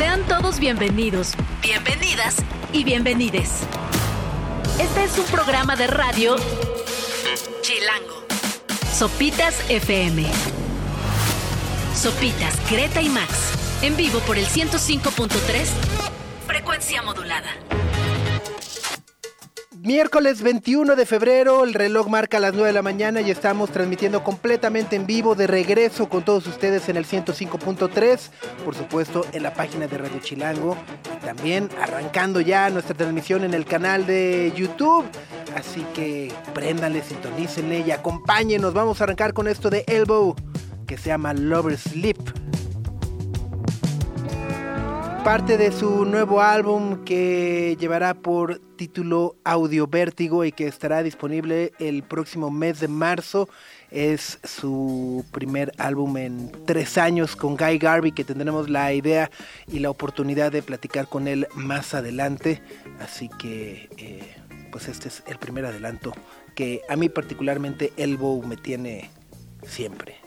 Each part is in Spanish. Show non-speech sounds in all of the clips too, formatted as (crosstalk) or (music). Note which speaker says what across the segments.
Speaker 1: Sean todos bienvenidos, bienvenidas y bienvenides. Este es un programa de radio Chilango. Sopitas FM. Sopitas, Greta y Max. En vivo por el 105.3. Frecuencia modulada.
Speaker 2: Miércoles 21 de febrero, el reloj marca las 9 de la mañana y estamos transmitiendo completamente en vivo de regreso con todos ustedes en el 105.3, por supuesto en la página de Radio Chilango y también arrancando ya nuestra transmisión en el canal de YouTube. Así que préndanle, sintonícenle y acompáñenos. Vamos a arrancar con esto de Elbow que se llama Lover Sleep parte de su nuevo álbum que llevará por título Audio Vértigo y que estará disponible el próximo mes de marzo. Es su primer álbum en tres años con Guy Garvey, que tendremos la idea y la oportunidad de platicar con él más adelante. Así que, eh, pues este es el primer adelanto que a mí particularmente Elbow me tiene siempre.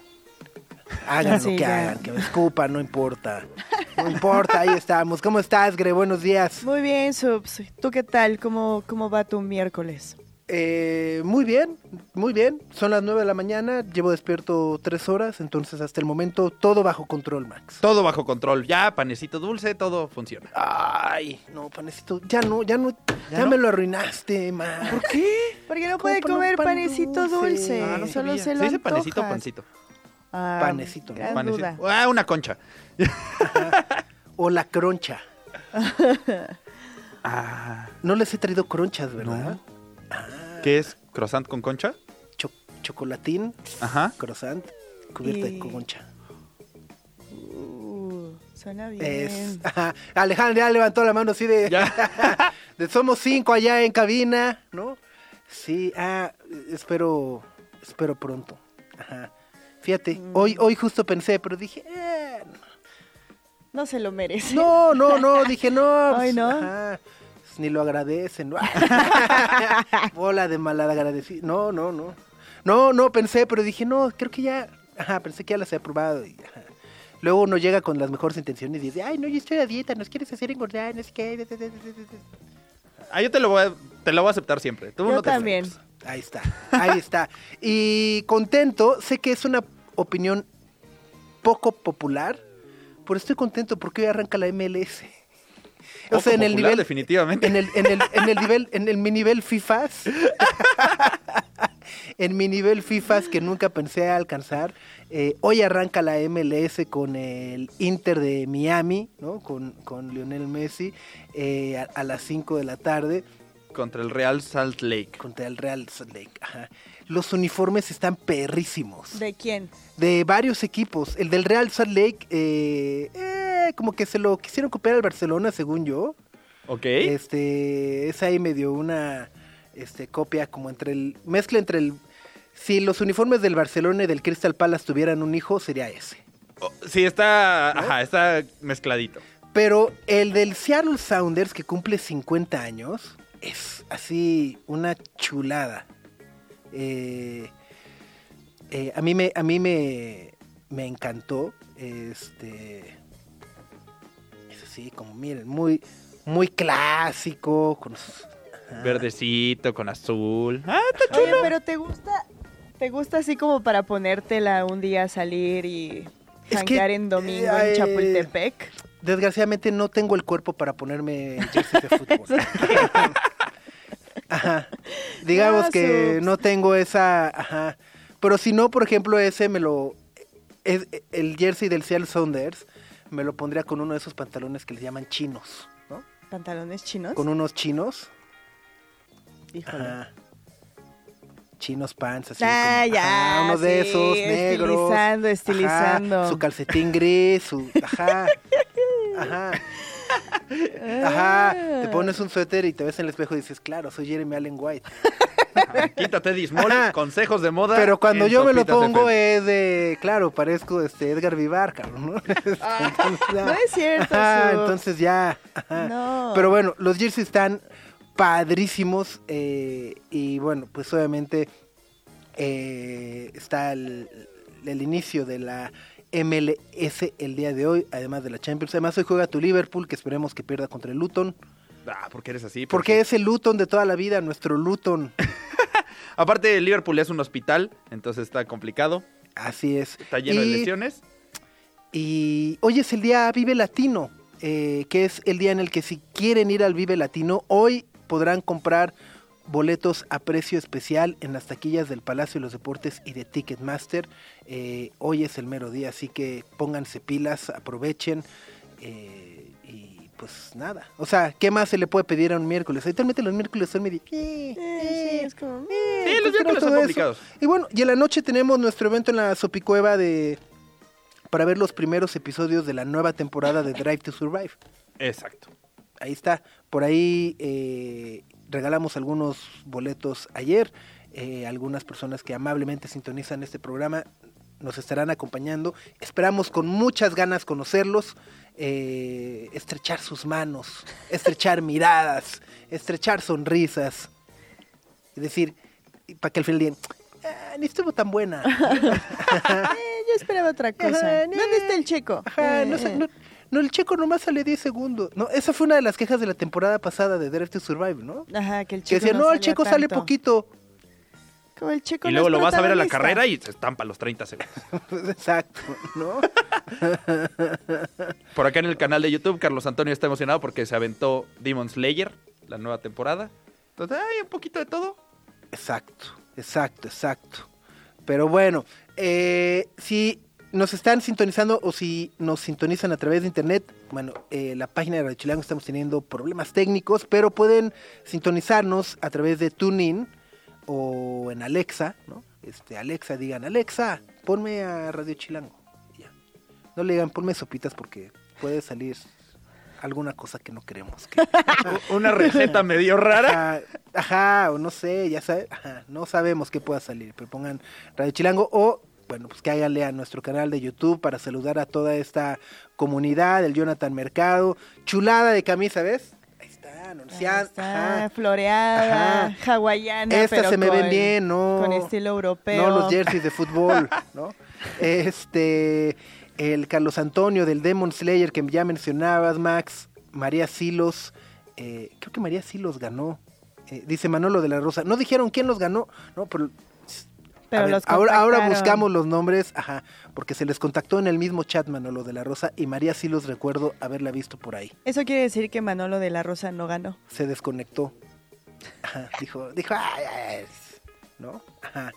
Speaker 2: Hagan
Speaker 3: Sí,
Speaker 2: lo que
Speaker 3: ya.
Speaker 2: hagan, que me escupan, no importa. No importa, ahí estamos. ¿Cómo estás, Gre? Buenos días.
Speaker 3: Muy bien, Subs. ¿Tú qué tal? ¿Cómo, cómo va tu miércoles?
Speaker 2: Eh, muy bien, muy bien. Son las 9 de la mañana, llevo despierto tres horas, entonces hasta el momento todo bajo control, Max.
Speaker 4: Todo bajo control. Ya, panecito dulce, todo funciona.
Speaker 2: Ay, no, panecito, ya no, ya no, ya,
Speaker 4: no?
Speaker 2: me lo arruinaste, Max. ¿Por qué?
Speaker 3: Porque no
Speaker 2: ¿Cómo
Speaker 3: puede comer
Speaker 2: pan
Speaker 3: panecito
Speaker 2: dulce?
Speaker 3: dulce.
Speaker 2: Ah, no
Speaker 3: Solo
Speaker 4: sabía.
Speaker 3: se lo
Speaker 4: ¿Se dice panecito o pancito?
Speaker 3: Ah,
Speaker 2: Panecito, ¿no?
Speaker 3: gran
Speaker 4: Panecito.
Speaker 3: duda.
Speaker 4: Ah, una concha.
Speaker 2: O la croncha. (laughs)
Speaker 4: Ah,
Speaker 2: No les he traído cronchas, ¿verdad?
Speaker 4: ¿qué es? ¿Croissant con concha?
Speaker 2: Cho- chocolatín,
Speaker 4: Ajá.
Speaker 2: croissant, cubierta
Speaker 3: Y-
Speaker 2: de concha.
Speaker 3: Uh, suena bien.
Speaker 2: Es, ajá. Alejandro ya levantó la mano así de,
Speaker 4: Ya. (laughs)
Speaker 2: de somos cinco allá en cabina, ¿no? Sí, ah, espero, espero pronto. Ajá. Fíjate,
Speaker 3: Mm.
Speaker 2: hoy, hoy justo pensé, pero dije, eh,
Speaker 3: No se lo merece.
Speaker 2: no, no, no, (laughs) dije, no.
Speaker 3: Ay,
Speaker 2: pues,
Speaker 3: ¿no?
Speaker 2: ajá, pues, ni lo agradecen. ¿no? (laughs) Bola de malagradecido. No, no, no. No, no, pensé, pero dije, no, creo que ya, ajá, pensé que ya las he aprobado. Y, ajá. Luego uno llega con las mejores intenciones y dice, ay, no, yo estoy a dieta, nos quieres hacer engordar, no sé qué.
Speaker 4: Ah, yo te lo voy a, te lo voy a aceptar siempre. Tú
Speaker 3: Yo
Speaker 4: no te
Speaker 3: también.
Speaker 2: Ahí está, ahí está. Y contento, sé que es una opinión poco popular, pero estoy contento porque hoy arranca la MLS. O sea, en el nivel
Speaker 4: definitivamente.
Speaker 2: en el, en el, en el nivel, en el mi nivel FIFAs, (laughs) en mi nivel FIFAs que nunca pensé alcanzar, eh, hoy arranca la MLS con el Inter de Miami, ¿no? Con, con Lionel Messi, eh, a, a las 5 de la tarde
Speaker 4: Contra el Real Salt Lake.
Speaker 2: contra el Real Salt Lake. Ajá. Los uniformes están perrísimos.
Speaker 3: ¿De quién?
Speaker 2: De varios equipos. El del Real Salt Lake, eh, eh, como que se lo quisieron copiar al Barcelona, según yo.
Speaker 4: Ok.
Speaker 2: Este, es ahí medio una este, copia como entre el... Mezcla entre el... Si los uniformes del Barcelona y del Crystal Palace tuvieran un hijo, sería ese.
Speaker 4: Oh, sí, está, ajá, está mezcladito.
Speaker 2: Pero el del Seattle Sounders, que cumple 50 años, es así una chulada. Eh, eh, a mí me, a mí me, me encantó. Este, es así, como miren, muy, muy clásico. Con.
Speaker 4: Verdecito con azul. Ah, está
Speaker 3: Oye, pero ¿te gusta, te gusta así como para ponértela un día a salir y
Speaker 2: que,
Speaker 3: en domingo
Speaker 2: eh,
Speaker 3: en Chapultepec?
Speaker 2: Desgraciadamente no tengo el cuerpo para ponerme jersey de fútbol. (laughs) Ajá. (laughs) Digamos que no tengo esa, ajá. Pero si no, por ejemplo, ese me lo es el jersey del Seattle Sounders me lo pondría con uno de esos pantalones que les llaman chinos, ¿no?
Speaker 3: ¿Pantalones chinos?
Speaker 2: Con unos chinos,
Speaker 3: Híjole.
Speaker 2: ajá. Chinos pants así
Speaker 3: Ah,
Speaker 2: como,
Speaker 3: ya,
Speaker 2: ajá, uno de esos negros.
Speaker 3: estilizando,
Speaker 2: ajá,
Speaker 3: estilizando.
Speaker 2: su calcetín gris, su ajá. (laughs) Ajá. Ajá, te
Speaker 3: Ah.
Speaker 2: pones un suéter y te ves en el espejo y dices, claro, soy Jeremy Allen White.
Speaker 4: Quítate Dismol, consejos de moda.
Speaker 2: Pero cuando
Speaker 4: en
Speaker 2: yo me lo
Speaker 4: Sopitas
Speaker 2: pongo
Speaker 4: FM.
Speaker 2: es de, claro, parezco este Edgar Vivar, cabrón, ¿no? (laughs) Entonces, ya.
Speaker 3: No es cierto,
Speaker 2: Ajá,
Speaker 3: Su.
Speaker 2: entonces ya. ajá.
Speaker 3: No.
Speaker 2: Pero bueno, los jerseys están padrísimos eh, y bueno, pues obviamente eh, está el, el inicio de la MLS el día de hoy, además de la Champions. Además hoy juega tu Liverpool, que esperemos que pierda contra el Luton.
Speaker 4: Ah, ¿por qué eres así?
Speaker 2: Porque es el Luton de toda la vida, nuestro Luton. (laughs)
Speaker 4: Aparte, Liverpool es un hospital, entonces está complicado.
Speaker 2: Así es.
Speaker 4: Está lleno de lesiones.
Speaker 2: Y hoy es el día Vive Latino, eh, que es el día en el que si quieren ir al Vive Latino, hoy podrán comprar boletos a precio especial en las taquillas del Palacio de los Deportes y de Ticketmaster. Eh, hoy es el mero día, así que pónganse pilas, aprovechen. eh, y pues nada, o sea, ¿qué más se le puede pedir a un miércoles? Habitualmente los miércoles son medio... eh,
Speaker 3: Eh, sí, es como...
Speaker 2: eh,
Speaker 4: Sí,
Speaker 2: pues
Speaker 4: los miércoles son complicados.
Speaker 2: Y bueno, y en la noche tenemos nuestro evento en la Sopicueva de para ver los primeros episodios de la nueva temporada de Drive to Survive.
Speaker 4: Exacto.
Speaker 2: Ahí está. Por ahí eh, regalamos algunos boletos ayer. Eh, algunas personas que amablemente sintonizan este programa nos estarán acompañando. Esperamos con muchas ganas conocerlos, eh, estrechar sus manos, (laughs) estrechar miradas, estrechar sonrisas. Y decir, para que al final digan, "Ah, ni estuvo tan buena. (laughs)
Speaker 3: Eh, yo esperaba otra cosa.
Speaker 2: Ajá,
Speaker 3: ¿Dónde está el checo?
Speaker 2: Ajá, no, sé, no, no, el checo nomás sale 10 segundos. No, esa fue una de las quejas de la temporada pasada de Drive to Survive, ¿no?
Speaker 3: Ajá, que el
Speaker 2: Que
Speaker 3: checo
Speaker 2: decía, no, el
Speaker 3: salía
Speaker 2: checo sale
Speaker 3: tanto".
Speaker 2: poquito.
Speaker 3: Como el checo
Speaker 4: Y
Speaker 3: no
Speaker 4: luego
Speaker 3: es
Speaker 4: lo vas a ver a la carrera y se estampa los 30 segundos. (laughs)
Speaker 2: Exacto, ¿no? (laughs)
Speaker 4: Por acá en el canal de YouTube, Carlos Antonio está emocionado porque se aventó Demon Slayer, la nueva temporada. Entonces, hay un poquito de todo.
Speaker 2: Exacto, exacto, exacto. Pero bueno, eh, si nos están sintonizando o si nos sintonizan a través de internet, bueno, eh, la página de Radio Chilango estamos teniendo problemas técnicos, pero pueden sintonizarnos a través de TuneIn o en Alexa, ¿no? Este, Alexa, digan, Alexa, ponme a Radio Chilango. Ya. No le digan, ponme sopitas porque puede salir alguna cosa que no queremos. que- (laughs)
Speaker 4: Una receta (laughs) medio rara.
Speaker 2: Ajá, ajá, o no sé, ya sabes, ajá, no sabemos qué pueda salir, pero pongan Radio Chilango o, bueno, pues cáiganle a nuestro canal de YouTube para saludar a toda esta comunidad, el Jonathan Mercado, chulada de camisa, ¿ves? Ahí está,
Speaker 3: Ahí
Speaker 2: anunciada,
Speaker 3: está,
Speaker 2: ajá.
Speaker 3: floreada,
Speaker 2: Ajá.
Speaker 3: hawaiana. Pero
Speaker 2: se me ven
Speaker 3: con-
Speaker 2: bien, ¿no?
Speaker 3: Con estilo europeo.
Speaker 2: No los jerseys de fútbol, ¿no? (laughs) Este, el Carlos Antonio del Demon Slayer que ya mencionabas, Max, María Silos, eh, creo que María Silos ganó. Eh, dice Manolo de la Rosa. No dijeron quién los ganó, no, pero,
Speaker 3: Pero
Speaker 2: a ver,
Speaker 3: los
Speaker 2: ahora, buscamos los nombres, ajá, porque se les contactó en el mismo chat Manolo de la Rosa y María Silos recuerdo haberla visto por ahí.
Speaker 3: Eso quiere decir que Manolo de la Rosa no ganó.
Speaker 2: Se desconectó. Ajá, dijo, dijo, ay, ay, ay", ¿no? Ajá.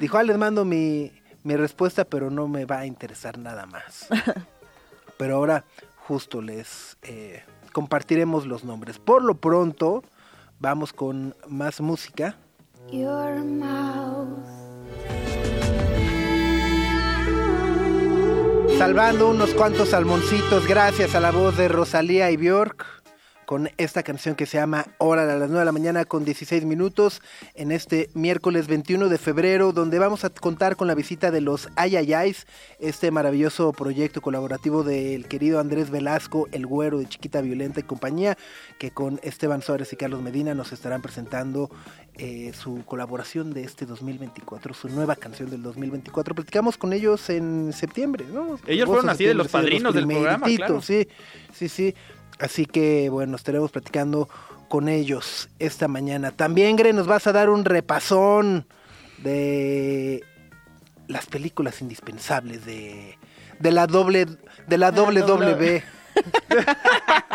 Speaker 2: Dijo, ah, les mando mi, mi respuesta, pero no me va a interesar nada más. (laughs) Pero ahora justo les eh, compartiremos los nombres. Por lo pronto, vamos con más música.
Speaker 5: Your.
Speaker 2: Salvando unos cuantos salmoncitos gracias a la voz de Rosalía y Bjork con esta canción que se llama Hora a las 9 de la mañana con 16 minutos en este miércoles 21 de febrero donde vamos a contar con la visita de los Ayayais, este maravilloso proyecto colaborativo del querido Andrés Velasco, el güero de Chiquita Violenta y compañía, que con Esteban Suárez y Carlos Medina nos estarán presentando eh, su colaboración de este 2024, su nueva canción del 2024. Platicamos con ellos en septiembre, ¿no?
Speaker 4: Ellos fueron así de los padrinos del programa, claro.
Speaker 2: Sí, sí, sí. Así que bueno, estaremos platicando con ellos esta mañana. También, Gre, nos vas a dar un repasón de las películas indispensables de, de la doble de la doble
Speaker 3: doble-
Speaker 2: W (laughs) (laughs)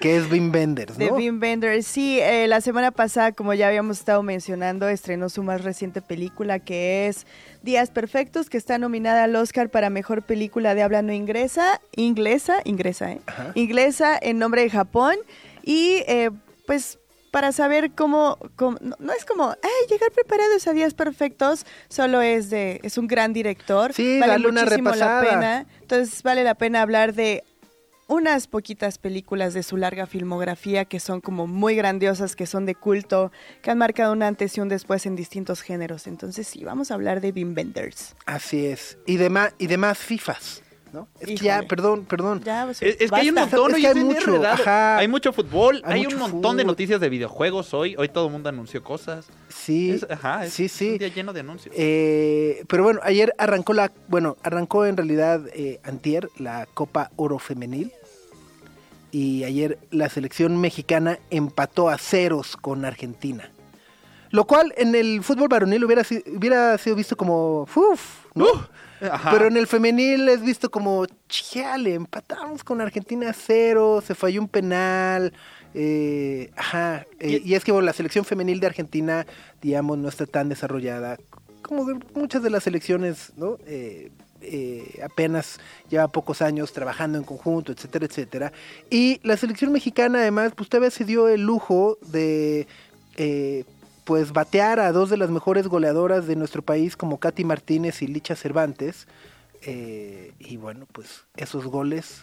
Speaker 2: que es Wim Wenders,
Speaker 3: De
Speaker 2: ¿no?
Speaker 3: Wim Wenders. Sí, eh, la semana pasada, como ya habíamos estado mencionando, estrenó su más reciente película que es Días Perfectos, que está nominada al Oscar para Mejor Película de Habla No Ingresa, inglesa, ingresa, ¿eh?
Speaker 2: Ajá.
Speaker 3: Inglesa en nombre de Japón. Y eh, pues para saber cómo, cómo- no, no es como, ay, llegar preparados a Días Perfectos, solo es de, es un gran director.
Speaker 2: Sí,
Speaker 3: vale
Speaker 2: dale una
Speaker 3: muchísimo
Speaker 2: repasada.
Speaker 3: la pena. Entonces vale la pena hablar de unas poquitas películas de su larga filmografía que son como muy grandiosas, que son de culto, que han marcado un antes y un después en distintos géneros. Entonces sí, vamos a hablar de Wim Wenders.
Speaker 2: Así es. Y demás y demás FIFAs. ¿no? Es que ya, perdón, perdón.
Speaker 3: Ya, pues,
Speaker 4: Es, es que hay un montón,
Speaker 2: Es que hay mucho,
Speaker 4: enredado.
Speaker 2: ajá.
Speaker 4: Hay mucho fútbol,
Speaker 2: Hay
Speaker 4: hay,
Speaker 2: mucho
Speaker 4: un montón de noticias de videojuegos hoy. Hoy todo el mundo anunció cosas.
Speaker 2: Sí,
Speaker 4: Es- ajá, es
Speaker 2: sí, sí.
Speaker 4: un día lleno de anuncios.
Speaker 2: Eh, pero bueno, ayer arrancó la, bueno, arrancó en realidad eh, antier la Copa Oro Femenil y ayer la selección mexicana empató a ceros con Argentina. Lo cual en el fútbol varonil hubiera, hubiera sido visto como, ¡uf! ¿no? Pero en el femenil es visto como, chale, empatamos con Argentina a cero, se falló un penal. eh, ajá. eh, y es que bueno, la selección femenil de Argentina, digamos, no está tan desarrollada como de muchas de las selecciones, ¿no? Eh, eh, apenas lleva pocos años trabajando en conjunto, etcétera, etcétera. Y la selección mexicana, además, pues todavía se dio el lujo de. eh, pues batear a dos de las mejores goleadoras de nuestro país como Katy Martínez y Licha Cervantes. Eh, y bueno, pues esos goles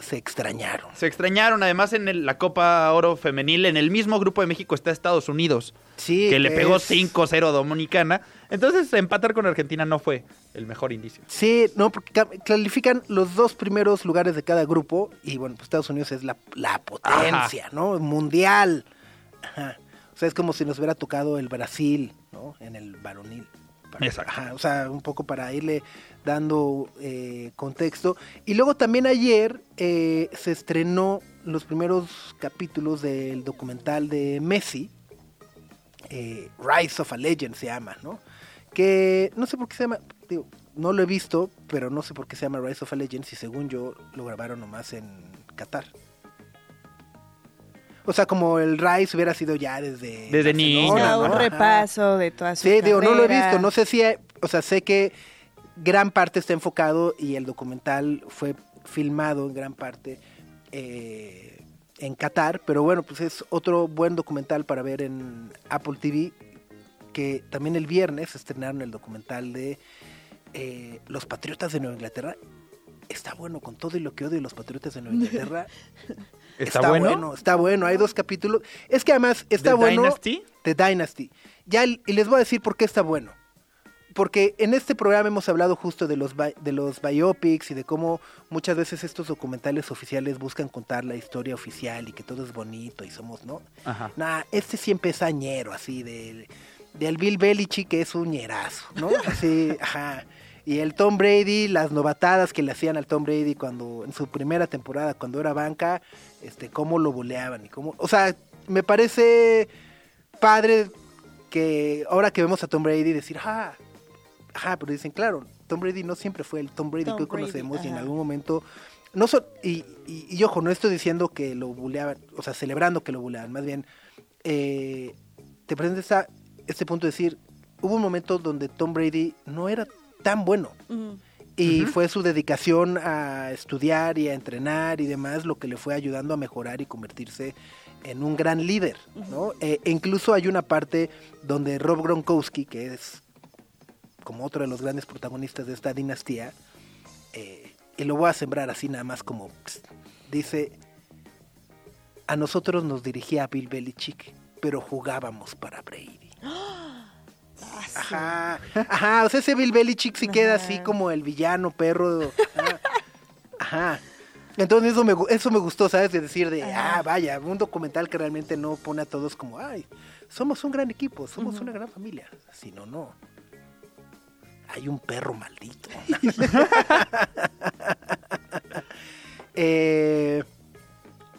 Speaker 2: se extrañaron.
Speaker 4: Se extrañaron, además en el- la Copa Oro Femenil, en el mismo grupo de México está Estados Unidos,
Speaker 2: Sí,
Speaker 4: que le pegó
Speaker 2: es-
Speaker 4: 5-0 a Dominicana. Entonces empatar con Argentina no fue el mejor indicio.
Speaker 2: Sí, no, porque ca- califican los dos primeros lugares de cada grupo y bueno, pues Estados Unidos es la, la potencia, ¿no? Mundial. Ajá. O sea, es como si nos hubiera tocado el Brasil, ¿no? En el varonil. Para- ajá, o sea, un poco para irle dando eh, contexto. Y luego también ayer eh, se estrenó los primeros capítulos del documental de Messi, eh, Rise of a Legend se llama, ¿no? Que no sé por qué se llama, digo, no lo he visto, pero no sé por qué se llama Rise of a Legend si según yo lo grabaron nomás en Qatar. O sea, como el Rise hubiera sido ya desde...
Speaker 4: Desde niño, ¿no?
Speaker 3: un
Speaker 2: Ajá.
Speaker 3: repaso de toda su
Speaker 2: Sí, digo, no lo he
Speaker 3: carrera.
Speaker 2: visto, no sé si, o sea, sé que gran parte está enfocado y el documental fue filmado en gran parte eh, en Qatar, pero bueno, pues es otro buen documental para ver en Apple TV, que también el viernes estrenaron el documental de eh, Los Patriotas de Nueva Inglaterra. Está bueno con todo y lo que odio los Patriotas de Nueva Inglaterra. (laughs)
Speaker 4: ¿Está, bueno?
Speaker 2: Está bueno, hay dos capítulos. Es que además está
Speaker 4: ¿The
Speaker 2: bueno.
Speaker 4: Dynasty?
Speaker 2: The Dynasty. Ya, y les voy a decir por qué está bueno. Porque en este programa hemos hablado justo de los, de los biopics y de cómo muchas veces estos documentales oficiales buscan contar la historia oficial y que todo es bonito y somos, ¿no?
Speaker 4: Ajá.
Speaker 2: Nah, este siempre es añero, así, de, del Bill Belichick, que es un ñerazo, ¿no? (laughs) Así, ajá. Y el Tom Brady, las novatadas que le hacían al Tom Brady cuando, en su primera temporada, cuando era banca, este, cómo lo boleaban y cómo, o sea, me parece padre que ahora que vemos a Tom Brady decir, ah, ajá, pero dicen, claro, Tom Brady no siempre fue el Tom Brady
Speaker 3: Tom
Speaker 2: que hoy
Speaker 3: Brady,
Speaker 2: conocemos y en algún momento, no so- y, y, y ojo, no estoy diciendo que lo buleaban, o sea, celebrando que lo buleaban, más bien, eh, te presenta esta- este punto de decir, hubo un momento donde Tom Brady no era tan bueno. Y fue su dedicación a estudiar y a entrenar y demás lo que le fue ayudando a mejorar y convertirse en un gran líder, ¿no? Eh, e incluso hay una parte donde Rob Gronkowski, que es como otro de los grandes protagonistas de esta dinastía, eh, y lo voy a sembrar así nada más como, pss, dice, a nosotros nos dirigía Bill Belichick, pero jugábamos para Brady.
Speaker 3: Ah, sí.
Speaker 2: Ajá, ajá, o sea, ese Bill Belichick sí queda así como el villano perro. Ajá. ajá. Entonces eso me, eso me gustó, ¿sabes? De decir de,
Speaker 3: Ajá.
Speaker 2: ah, vaya, un documental que realmente no pone a todos como, ay, somos un gran equipo, somos una gran familia. Sino, no. Hay un perro maldito. (laughs) (laughs) eh,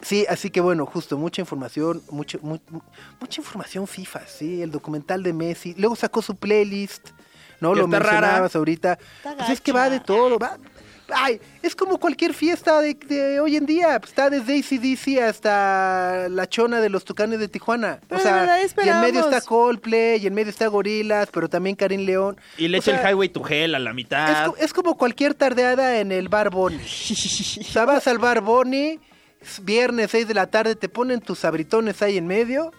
Speaker 2: sí, así que bueno, justo, mucha información, mucho, mu- mu- mucha información FIFA, sí, el documental de Messi. Luego sacó su playlist, ¿no?
Speaker 4: Que
Speaker 2: Lo
Speaker 4: está rara.
Speaker 2: mencionabas ahorita.
Speaker 3: Está
Speaker 2: Pues es que va de todo, va. Ay, es como cualquier fiesta de, de hoy en día. pues, Está desde ACDC hasta la chona de los tucanes de Tijuana.
Speaker 3: Pero
Speaker 2: o sea, y en medio está Coldplay, y en medio está Gorilas, pero también Karim León.
Speaker 4: Y le echa el Highway to Hell a la
Speaker 2: es,
Speaker 4: mitad.
Speaker 2: co- es como cualquier tardeada en el Bar Bonnie. O sea, vas al Bar Bonnie, es viernes 6 de la tarde, te ponen tus sabritones ahí en medio.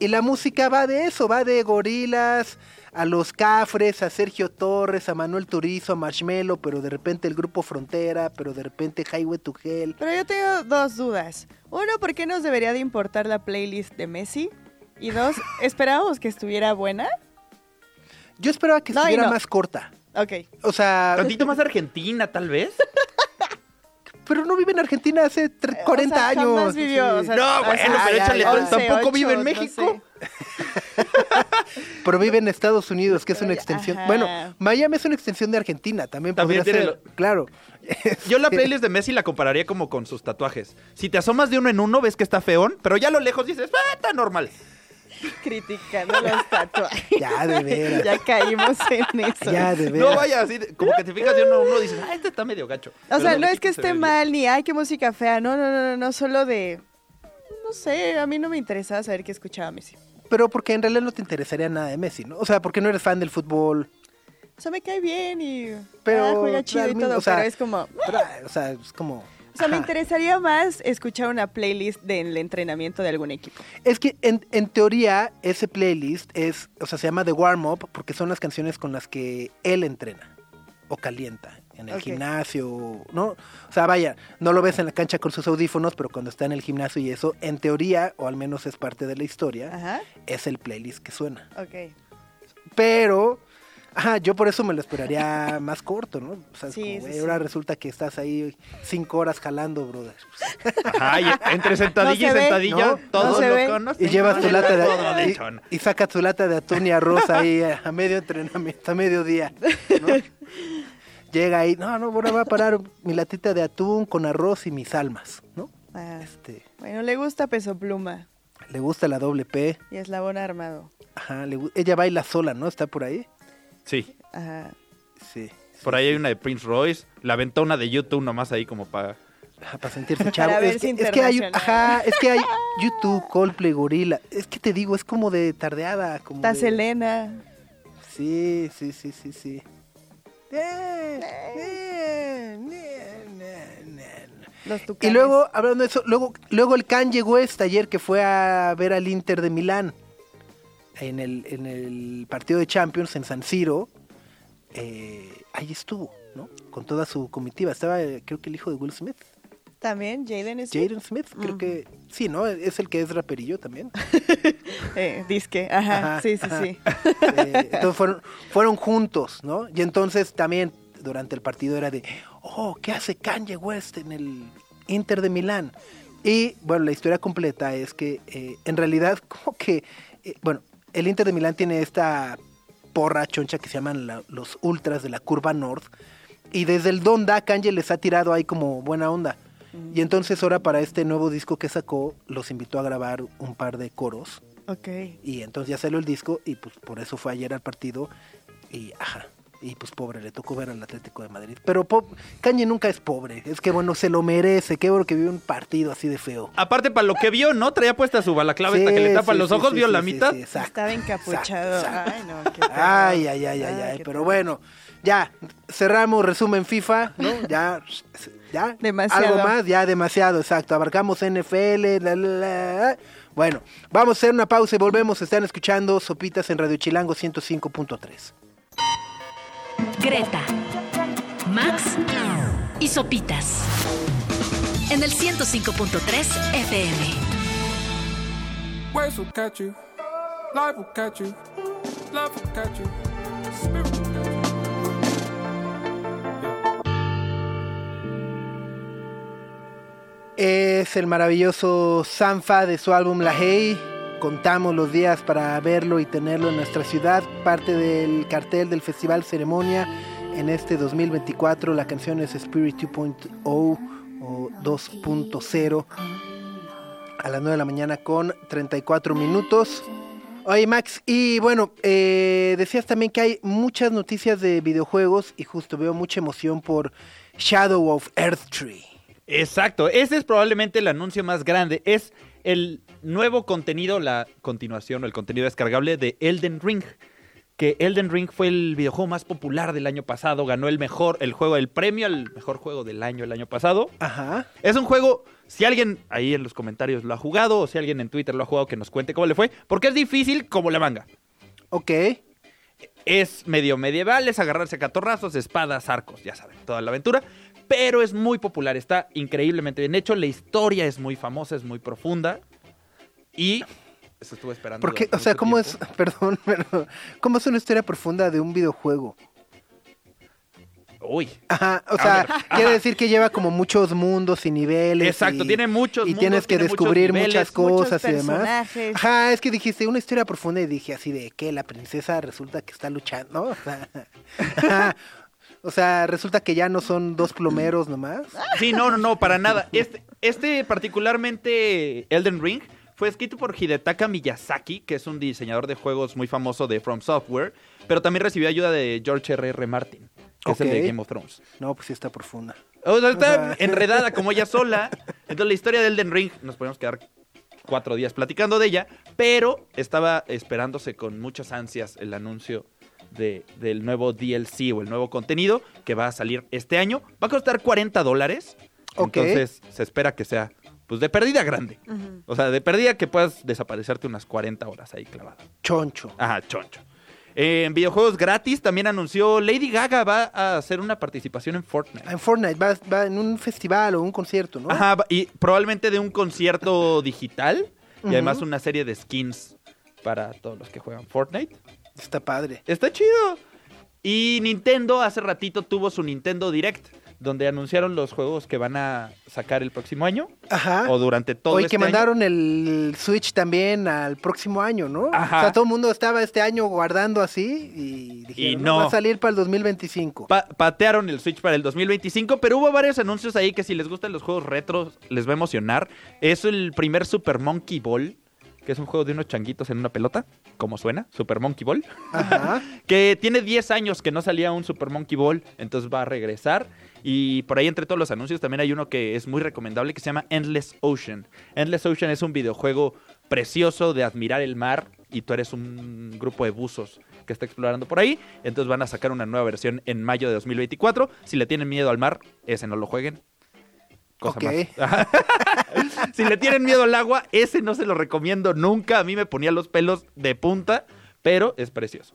Speaker 2: Y la música va de eso, va de gorilas, a los Cafres, a Sergio Torres, a Manuel Turizo, a Marshmello, pero de repente el grupo Frontera, pero de repente Highway to Hell.
Speaker 3: Pero yo tengo dos dudas. Uno, ¿por qué nos debería de importar la playlist de Messi? Y dos, (laughs) ¿esperábamos que estuviera buena?
Speaker 2: Yo esperaba que
Speaker 3: No, y
Speaker 2: estuviera
Speaker 3: no.
Speaker 2: más corta.
Speaker 3: Ok.
Speaker 2: O sea,
Speaker 4: Tantito más Argentina, tal vez. (laughs)
Speaker 2: pero no vive en Argentina hace tre- 40
Speaker 3: O sea,
Speaker 2: años.
Speaker 3: jamás vivió, o sea,
Speaker 4: No, bueno, pero échale, tampoco vive en
Speaker 3: no
Speaker 4: México.
Speaker 3: sé. (laughs)
Speaker 2: Pero vive en Estados Unidos, que es una
Speaker 3: Ajá.
Speaker 2: extensión. Bueno, Miami es una extensión de Argentina, también,
Speaker 4: También tiene
Speaker 2: ser. Claro.
Speaker 4: Yo la (laughs) playlist de Messi la compararía como con sus tatuajes. Si te asomas de uno en uno, ves que está feón, pero ya a lo lejos dices, ah, está normal. (laughs)
Speaker 3: Criticando los tatuajes.
Speaker 2: Ya, de veras.
Speaker 3: ya caímos en eso.
Speaker 2: Ya, de veras.
Speaker 4: No vaya así, como que te fijas de uno uno dices, ah, este está medio gacho.
Speaker 3: O
Speaker 4: Pero
Speaker 3: sea, no es que esté mal ni ay, qué música fea. No, no, no, no, no, solo de. No sé, a mí no me interesaba saber qué escuchaba Messi.
Speaker 2: Pero porque en realidad no te interesaría nada de Messi, ¿no? O sea, porque no eres fan del fútbol.
Speaker 3: O sea, me cae bien y.
Speaker 2: Pero
Speaker 3: ah, juega chido y todo,
Speaker 2: o sea,
Speaker 3: pero es como.
Speaker 2: pero, o sea, es como.
Speaker 3: O sea, me interesaría más escuchar una playlist del entrenamiento de algún equipo.
Speaker 2: Es que en, en teoría ese playlist es, o sea, se llama The Warm Up porque son las canciones con las que él entrena o calienta en el gimnasio, ¿no? O sea, vaya, no lo ves en la cancha con sus audífonos, pero cuando está en el gimnasio y eso, en teoría, o al menos es parte de la historia,
Speaker 3: Ajá.
Speaker 2: es el playlist que suena.
Speaker 3: Ok.
Speaker 2: Pero, ajá, yo por eso me lo esperaría (laughs) más corto, ¿no? O sea,
Speaker 3: Sí,
Speaker 2: como,
Speaker 3: sí,
Speaker 2: güey,
Speaker 3: sí.
Speaker 2: ahora resulta que estás ahí cinco horas jalando, brother.
Speaker 4: Ajá, y entre sentadilla
Speaker 3: No se
Speaker 4: y
Speaker 3: ve,
Speaker 4: sentadilla,
Speaker 2: ¿no?
Speaker 4: todos
Speaker 3: No se
Speaker 4: lo
Speaker 3: ve.
Speaker 4: conocen.
Speaker 2: Y llevas tu lata
Speaker 4: de
Speaker 2: y, y sacas tu lata de atún y arroz ahí a, a medio entrenamiento, a mediodía. ¿no? (laughs) Llega ahí, no, no, ahora va a parar mi latita de atún con arroz y mis almas, ¿no?
Speaker 3: Ah,
Speaker 2: Este,
Speaker 3: bueno, le gusta Peso Pluma
Speaker 2: le gusta la doble P,
Speaker 3: y Eslabón Armado.
Speaker 2: ajá, le ella baila sola, ¿no? ¿Está por ahí?
Speaker 4: Sí,
Speaker 3: Ajá.
Speaker 2: Sí.
Speaker 4: por ahí hay una de Prince Royce, la aventó una de YouTube nomás ahí como para...
Speaker 2: Ajá, Para sentirse chavo.
Speaker 3: Para
Speaker 2: es, que, es que hay, ajá, es que hay YouTube, Coldplay, Gorila. Es que te digo, es como de tardeada. Como
Speaker 3: Está
Speaker 2: de-
Speaker 3: Selena.
Speaker 2: Sí, sí, sí, sí, sí. Eh, eh, eh, eh, eh.
Speaker 3: Los
Speaker 2: Y luego, hablando de eso, luego, luego el Kanye West ayer que fue a ver al Inter de Milán en el, en el partido de Champions en San Siro, eh, ahí estuvo, ¿no? Con toda su comitiva. Estaba, eh, creo que el hijo de Will Smith,
Speaker 3: También Jaden Smith.
Speaker 2: Jaden Smith, creo
Speaker 3: Ujú.
Speaker 2: que sí, ¿no? Es el que es raperillo también. (laughs)
Speaker 3: Eh, disque. Ajá.
Speaker 2: Ajá,
Speaker 3: sí, sí,
Speaker 2: ajá.
Speaker 3: sí. (laughs)
Speaker 2: Eh, entonces fueron, fueron juntos, ¿no? Y entonces también durante el partido era de, oh, ¿qué hace Kanye West en el Inter de Milán? Y bueno, la historia completa es que eh, en realidad (laughs) como que, bueno, el Inter de Milán tiene esta porra choncha que se llaman la- los ultras de la curva north. Y desde el Donda Kanye les ha tirado ahí como buena onda. Y entonces ahora para este nuevo disco que sacó, los invitó a grabar un par de coros.
Speaker 3: Ok.
Speaker 2: Y entonces ya salió el disco y pues por eso fue ayer al partido y ajá. Y pues pobre, le tocó ver al Atlético de Madrid. Pero Kanye nunca es pobre. Es que bueno, se lo merece. Qué bueno que vive un partido así de feo.
Speaker 4: Aparte, para lo que vio, ¿no? Traía puesta su balaclava esta que le
Speaker 2: Sí,
Speaker 4: tapa
Speaker 2: sí,
Speaker 4: los
Speaker 2: sí,
Speaker 4: ojos,
Speaker 2: sí,
Speaker 4: vio
Speaker 2: sí,
Speaker 4: la
Speaker 2: sí,
Speaker 4: mitad.
Speaker 2: sí,
Speaker 3: Estaba encapuchado.
Speaker 2: exacto, exacto.
Speaker 3: Ay, no, qué.
Speaker 2: Ay, ay, ay, ay, ay. Pero bueno, ya, cerramos resumen FIFA, ¿no? Ya, ya. (laughs)
Speaker 3: Demasiado.
Speaker 2: Algo más, ya demasiado, exacto. Abarcamos NFL, la, la, la. Bueno, vamos a hacer una pausa y volvemos. Están escuchando Sopitas en Radio Chilango 105.3.
Speaker 1: Greta, Max y Sopitas. En el 105.3 FM.
Speaker 6: Waves will catch you, life will catch you, love will catch you, spirit will catch you.
Speaker 2: Es el maravilloso Sanfa de su álbum La Hey. Contamos los días para verlo y tenerlo en nuestra ciudad. Parte del cartel del Festival Ceremonia en este 2024. La canción es Spirit 2.0 o 2.0 a las 9 de la mañana con 34 minutos. Oye Max, y bueno, eh, decías también que hay muchas noticias de videojuegos y justo veo mucha emoción por Shadow of Earth Tree.
Speaker 4: Exacto, ese es probablemente el anuncio más grande. Es el nuevo contenido, la continuación o el contenido descargable de Elden Ring. Que Elden Ring fue el videojuego más popular del año pasado, ganó el mejor, el juego, el premio al mejor juego del año el año pasado.
Speaker 2: Ajá.
Speaker 4: Es un juego, si alguien ahí en los comentarios lo ha jugado o si alguien en Twitter lo ha jugado, que nos cuente cómo le fue, porque es difícil como la manga.
Speaker 2: Ok.
Speaker 4: Es medio medieval, es agarrarse a catorrazos, espadas, arcos, ya saben, toda la aventura. Pero es muy popular, está increíblemente bien hecho. La historia es muy famosa, es muy profunda. Y eso estuve esperando.
Speaker 2: Porque, o sea, ¿cómo es,
Speaker 4: tiempo. (laughs)
Speaker 2: perdón, pero, cómo es una historia profunda de un videojuego?
Speaker 4: Uy.
Speaker 2: Ajá, o sea,
Speaker 4: ver,
Speaker 2: quiere
Speaker 4: ajá.
Speaker 2: decir que lleva como muchos mundos y niveles.
Speaker 4: Exacto,
Speaker 2: y-
Speaker 4: tiene muchos
Speaker 2: Y
Speaker 4: mundos,
Speaker 2: tienes que
Speaker 4: tiene
Speaker 2: descubrir
Speaker 4: niveles,
Speaker 2: muchas cosas y demás. Ajá, es que dijiste una historia profunda y dije así de que la princesa resulta que está luchando. O sea, ajá. (laughs) O sea, resulta que ya no son dos plomeros nomás.
Speaker 4: Sí, no, no, no, para nada. Este, este particularmente Elden Ring fue escrito por Hidetaka Miyazaki, que es un diseñador de juegos muy famoso de From Software, pero también recibió ayuda de George R.R. Martin, que es el de. Game of Thrones.
Speaker 2: No, pues sí está profunda.
Speaker 4: O sea, está enredada como ella sola. (laughs) Entonces la historia de Elden Ring, nos podemos quedar cuatro días platicando de ella, pero estaba esperándose con muchas ansias el anuncio de- del nuevo DLC o el nuevo contenido que va a salir este año. Va a costar 40 dólares.
Speaker 2: Ok.
Speaker 4: Entonces se espera que sea, pues de pérdida grande. O sea, de pérdida que puedas desaparecerte unas 40 horas ahí clavado.
Speaker 2: Choncho.
Speaker 4: Ajá, choncho. Eh, en videojuegos gratis también anunció Lady Gaga va a hacer una participación en Fortnite.
Speaker 2: Ah, En Fortnite, va, va en un festival o un concierto, ¿no?
Speaker 4: Ajá, y probablemente de un concierto (laughs) digital y además una serie de skins para todos los que juegan Fortnite.
Speaker 2: Está padre.
Speaker 4: Está chido. Y Nintendo hace ratito tuvo su Nintendo Direct, donde anunciaron los juegos que van a sacar el próximo año
Speaker 2: Ajá.
Speaker 4: o durante todo
Speaker 2: Hoy
Speaker 4: este
Speaker 2: que
Speaker 4: año.
Speaker 2: mandaron el Switch también al próximo año, ¿no?
Speaker 4: Ajá.
Speaker 2: O sea, todo el mundo estaba este año guardando así y dijeron,
Speaker 4: Y
Speaker 2: no.
Speaker 4: no.
Speaker 2: va a salir para el 2025.
Speaker 4: Pa- patearon el Switch para el 2025, pero hubo varios anuncios ahí que si les gustan los juegos retros les va a emocionar. Es el primer Super Monkey Ball, que es un juego de unos changuitos en una pelota, como suena, Super Monkey Ball.
Speaker 2: Ajá. (laughs)
Speaker 4: que tiene 10 años que no salía un Super Monkey Ball, entonces va a regresar. Y por ahí entre todos los anuncios también hay uno que es muy recomendable que se llama Endless Ocean. Endless Ocean es un videojuego precioso de admirar el mar y tú eres un grupo de buzos que está explorando por ahí. Entonces van a sacar una nueva versión en mayo de 2024. Si le tienen miedo al mar, ese no lo jueguen. Cosa más. (laughs) (laughs) si le tienen miedo al agua, ese no se lo recomiendo nunca. A mí me ponía los pelos de punta, pero es precioso.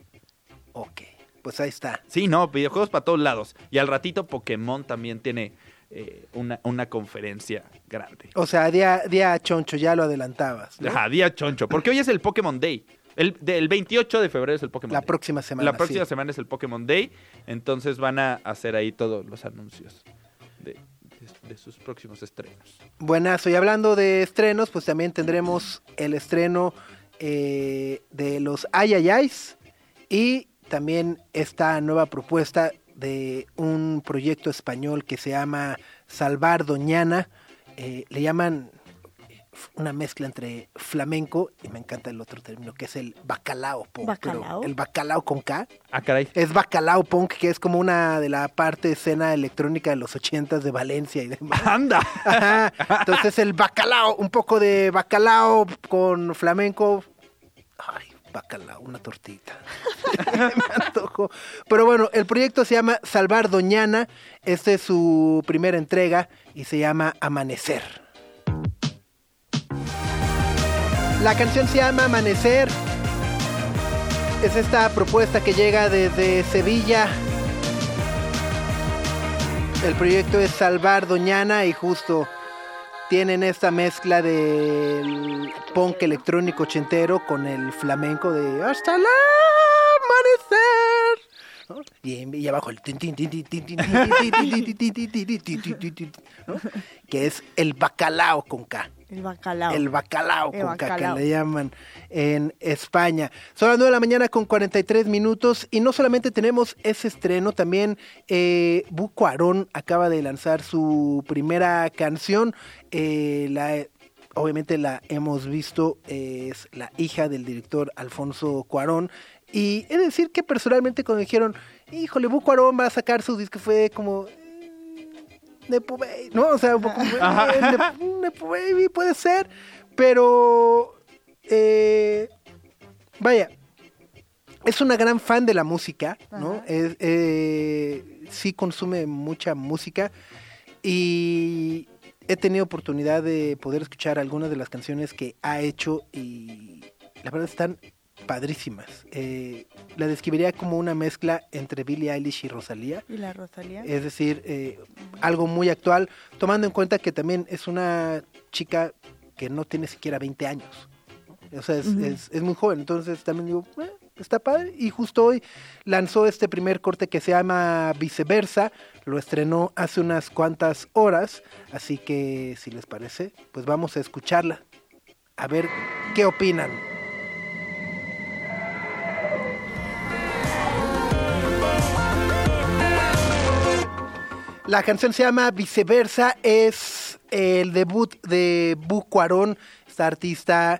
Speaker 2: Ok, pues ahí está.
Speaker 4: Sí, no, videojuegos para todos lados. Y al ratito Pokémon también tiene eh, una, una conferencia grande.
Speaker 2: O sea, día, día choncho, ya lo adelantabas. ¿no?
Speaker 4: Ajá, día choncho. Porque hoy es el Pokémon Day. El, del 28 de febrero es el Pokémon
Speaker 2: La
Speaker 4: Day.
Speaker 2: próxima semana.
Speaker 4: La próxima
Speaker 2: sí.
Speaker 4: semana es el Pokémon Day. Entonces van a hacer ahí todos los anuncios de, sus próximos estrenos.
Speaker 2: Buenazo. Y hablando de estrenos, pues también tendremos el estreno eh, de los Ayayais y también esta nueva propuesta de un proyecto español que se llama Salvar Doñana. Eh, le llaman una mezcla entre flamenco y me encanta el otro término que es el bacalao punk. pero
Speaker 3: ¿Bacalao?
Speaker 2: el bacalao con K.
Speaker 4: Ah, caray.
Speaker 2: Es bacalao punk, que es como una de la parte escena electrónica de los ochentas de Valencia y demás. (laughs)
Speaker 4: ¡Anda!
Speaker 2: Ajá. Entonces el bacalao, un poco de bacalao con flamenco. Ay, bacalao, una tortita. (laughs) Me antojo. Pero bueno, el proyecto se llama Salvar Doñana. Esta es su primera entrega y se llama Amanecer. La canción se llama Amanecer. Es esta propuesta que llega desde Sevilla. El proyecto es Salvar Doñana y justo tienen esta mezcla del punk electrónico ochentero con el flamenco de hasta el amanecer. Y, abajo el que es el bacalao con K.
Speaker 3: El bacalao.
Speaker 2: El bacalao
Speaker 3: El
Speaker 2: con que
Speaker 3: bacalao.
Speaker 2: le llaman en España. Son las 9 de la mañana con 43 minutos y no solamente tenemos ese estreno, también eh, Buco Arón acaba de lanzar su primera canción. Eh, la, obviamente la hemos visto, es la hija del director Alfonso Cuarón. Y es decir que personalmente cuando dijeron, híjole, Buco Arón va a sacar su disco, fue como... Nepo Baby, ¿no? O sea, un poco, (laughs)
Speaker 4: Ajá.
Speaker 2: Nepo- Nepo Baby puede ser, pero eh, vaya, es una gran fan de la música, ¿no? Es, eh, sí consume mucha música y he tenido oportunidad de poder escuchar algunas de las canciones que ha hecho y la verdad están padrísimas. Eh, la describiría como una mezcla entre Billie Eilish y Rosalía.
Speaker 3: ¿Y la Rosalía?
Speaker 2: Es decir, eh, algo muy actual, tomando en cuenta que también es una chica que no tiene siquiera 20 años. O sea, es, es- es muy joven. Entonces también digo, eh, está padre. Y justo hoy lanzó este primer corte que se llama Viceversa. Lo estrenó hace unas cuantas horas. Así que, si les parece, pues vamos a escucharla. A ver qué opinan. La canción se llama Viceversa, es el debut de Bu Cuarón, esta artista,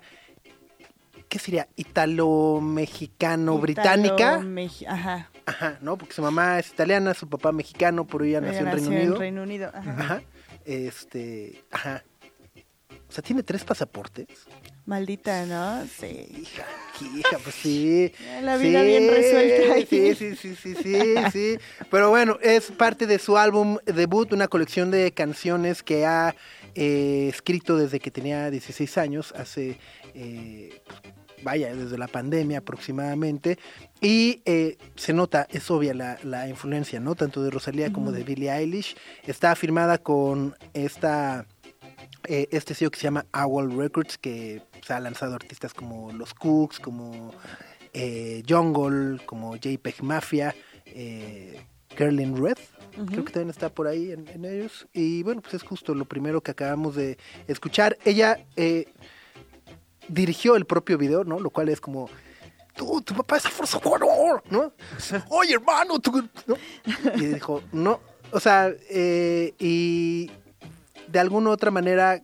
Speaker 2: ¿qué sería? Italo-mexicano, británica.
Speaker 3: Italo-meji- Ajá.
Speaker 2: Ajá, ¿no? Porque su mamá es italiana, su papá mexicano, pero ella nació
Speaker 3: Ella
Speaker 2: en Reino
Speaker 3: nació
Speaker 2: Unido.
Speaker 3: Reino Unido. Ajá.
Speaker 2: Ajá. Este, ajá. O sea, tiene tres pasaportes.
Speaker 3: Maldita, ¿no? Sí.
Speaker 2: Hija, hija, pues sí.
Speaker 3: La vida bien resuelta ahí.
Speaker 2: Sí, sí, sí, sí, sí, sí. Pero bueno, es parte de su álbum debut, una colección de canciones que ha eh, escrito desde que tenía 16 años, hace, eh, vaya, desde la pandemia aproximadamente. Y eh, se nota, es obvia la, la influencia, ¿no? Tanto de Rosalía como de Billie Eilish. Está firmada con esta eh, este sello que se llama Owl Records, que se ha lanzado artistas como Los Cooks, como eh, Jungle, como JPEG Mafia, eh, Kerlin Red, creo que también está por ahí en, en ellos. Y bueno, pues es justo lo primero que acabamos de escuchar. Ella eh, dirigió el propio video, ¿no? Lo cual es como... Tú, tu papá es Cuarón, ¿no? Oye, hermano, tú... ¿no? Y dijo, no. O sea, eh, y de alguna u otra manera,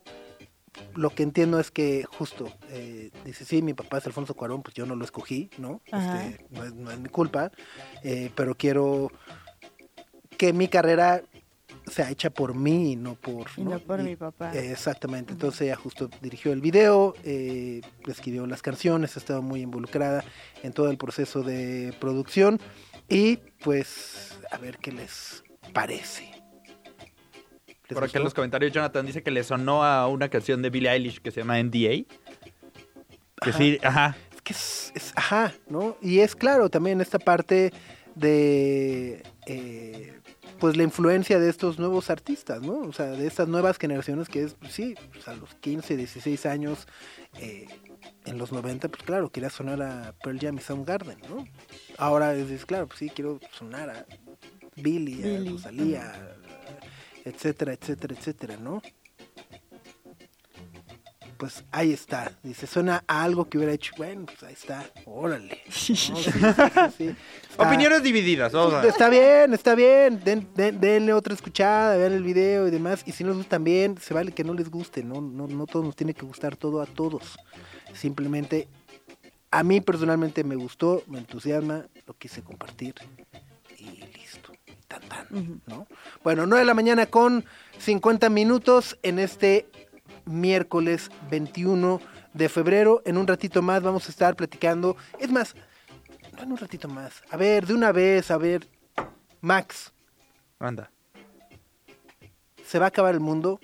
Speaker 2: lo que entiendo es que justo, eh, dice, sí, mi papá es Alfonso Cuarón, pues yo no lo escogí, ¿no? Este, no, es, no es mi culpa, eh, pero quiero que mi carrera sea hecha por mí y no por...
Speaker 3: Y no por mi papá.
Speaker 2: eh, exactamente, entonces ella justo dirigió el video, eh, escribió las canciones, ha estado muy involucrada en todo el proceso de producción y pues a ver qué les parece. ¿Les
Speaker 4: Por acá en los comentarios, Jonathan dice que le sonó a una canción de Billie Eilish que se llama NDA. Que
Speaker 2: Ajá.
Speaker 4: sí, ajá.
Speaker 2: Es que es, es- ajá, ¿no? Y es claro también esta parte de, eh, pues la influencia de estos nuevos artistas, ¿no? O sea, de estas nuevas generaciones que es, pues, sí, pues, a los 15, 16 años, eh, en los 90, pues claro, quería sonar a Pearl Jam y Soundgarden, ¿no? Ahora es, claro, pues sí, quiero sonar a Billy, a Rosalía, etcétera, etcétera, etcétera, ¿no? Pues ahí está. Dice, suena a algo que hubiera hecho. Bueno, pues ahí está. Órale. ¿no? Sí, sí, sí, sí. Está-
Speaker 4: Opiniones divididas. vamos a-
Speaker 2: Está bien, está bien. Den, den- denle otra escuchada, vean el video y demás. Y si no les gustan bien, se vale que no les guste. No, no, no todos nos tiene que gustar todo a todos. Simplemente, a mí personalmente me gustó, me entusiasma, lo quise compartir Tan, tan. ¿no? Bueno, 9 de la mañana con 50 minutos en este miércoles 21 de febrero. En un ratito más vamos a estar platicando. Es más, no en un ratito más. A ver, de una vez, a ver. Max,
Speaker 4: Anda.
Speaker 2: se va a acabar el mundo.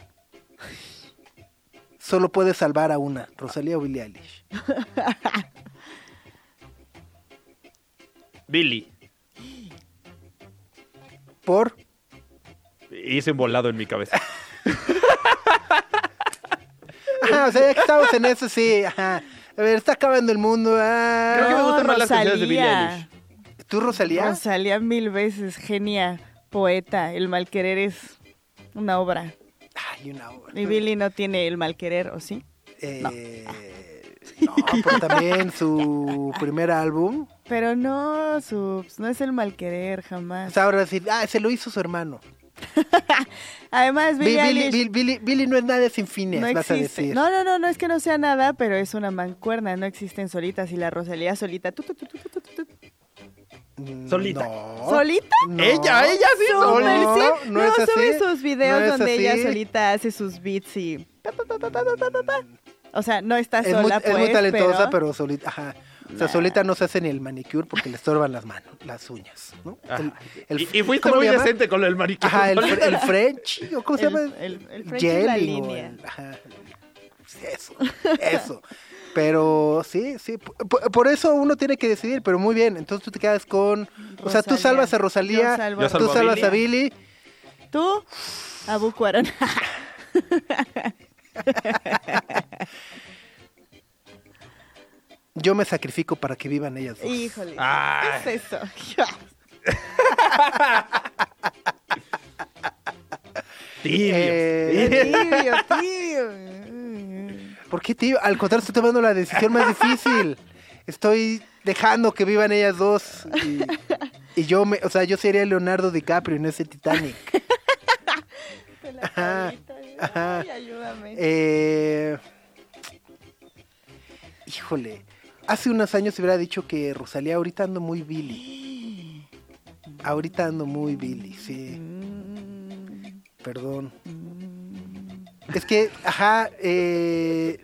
Speaker 2: Solo puedes salvar a una, Rosalía o Billie Eilish. (laughs)
Speaker 4: Billy.
Speaker 2: Por
Speaker 4: Hice un volado en mi cabeza.
Speaker 2: Ajá, (laughs) o sea, ya que estamos en eso, sí, ajá. A ver, está acabando el mundo. ah.
Speaker 4: Creo que me gustan más las canciones de Billie. Eilish.
Speaker 2: ¿Tú, Rosalía?
Speaker 3: Rosalía mil veces, genia, poeta. El malquerer es una obra.
Speaker 2: Ay, una obra.
Speaker 3: Y Billy no tiene el malquerer, ¿o sí?
Speaker 2: Eh, no, pero también su primer álbum.
Speaker 3: Pero no, Subs, no es el malquerer
Speaker 2: O
Speaker 3: jamás.
Speaker 2: sea, ahora decir, ah, se lo hizo su hermano. (laughs)
Speaker 3: Además,
Speaker 2: Billy,
Speaker 3: Billie
Speaker 2: Billy,
Speaker 3: Eilish
Speaker 2: Billy, Billy- Billy no es nada sin fines,
Speaker 3: no
Speaker 2: vas a
Speaker 3: existe.
Speaker 2: decir.
Speaker 3: No, no, no, no es que no sea nada, pero es una mancuerna, no existen solitas. Y la Rosalía solita, tu, tu, tu, tu, tu, tu, tu,
Speaker 4: Solita.
Speaker 2: no.
Speaker 3: ¿Solita?
Speaker 2: No.
Speaker 4: Ella, ella sí,
Speaker 2: No,
Speaker 3: Súper,
Speaker 2: no,
Speaker 3: sí.
Speaker 2: no es así.
Speaker 3: sube sus videos
Speaker 2: No
Speaker 3: donde ella
Speaker 2: así.
Speaker 3: solita hace sus beats y... ta, ta, ta, O sea, no está
Speaker 2: Es muy,
Speaker 3: sola,
Speaker 2: es
Speaker 3: pues,
Speaker 2: muy talentosa,
Speaker 3: pero...
Speaker 2: pero, solita, ajá. O sea, solita no se hace ni el manicure porque le estorban las manos, las uñas, ¿no?
Speaker 4: Ajá.
Speaker 2: El- el-
Speaker 4: y, y fuiste
Speaker 2: ¿cómo
Speaker 4: muy decente con el manicure.
Speaker 2: Ajá, el, (laughs) el French, ¿o ¿cómo se llama?
Speaker 3: el- el French es la
Speaker 2: Jelly,
Speaker 3: línea.
Speaker 2: ajá. Eso, eso. Pero sí, sí, por, por eso uno tiene que decidir, pero muy bien. Entonces tú te quedas con, o sea, tú salvas a Rosalía,
Speaker 3: Yo salvo
Speaker 4: Yo
Speaker 3: a
Speaker 4: salvo
Speaker 2: tú
Speaker 4: a
Speaker 2: salvas a Billy.
Speaker 3: Tú, Abu Cuarón. (laughs) (laughs)
Speaker 2: yo me sacrifico para que vivan ellas dos.
Speaker 3: Híjole.
Speaker 4: Ay.
Speaker 3: ¿Qué es eso? (laughs)
Speaker 4: Tibio.
Speaker 2: Eh,
Speaker 3: tibio, (laughs) tibio.
Speaker 2: ¿Por qué, tío? Al contrario, estoy tomando la decisión más difícil. Estoy dejando que vivan ellas dos. Y, y yo, me, o sea, yo sería Leonardo DiCaprio en ese Titanic. Ajá, ajá.
Speaker 3: Ay, ayúdame.
Speaker 2: Eh, híjole, hace unos años se hubiera dicho que Rosalía ahorita ando muy Billy. Ahorita ando muy Billy, sí.
Speaker 3: Mm,
Speaker 2: Perdón.
Speaker 3: mm.
Speaker 2: Es que, ajá, eh,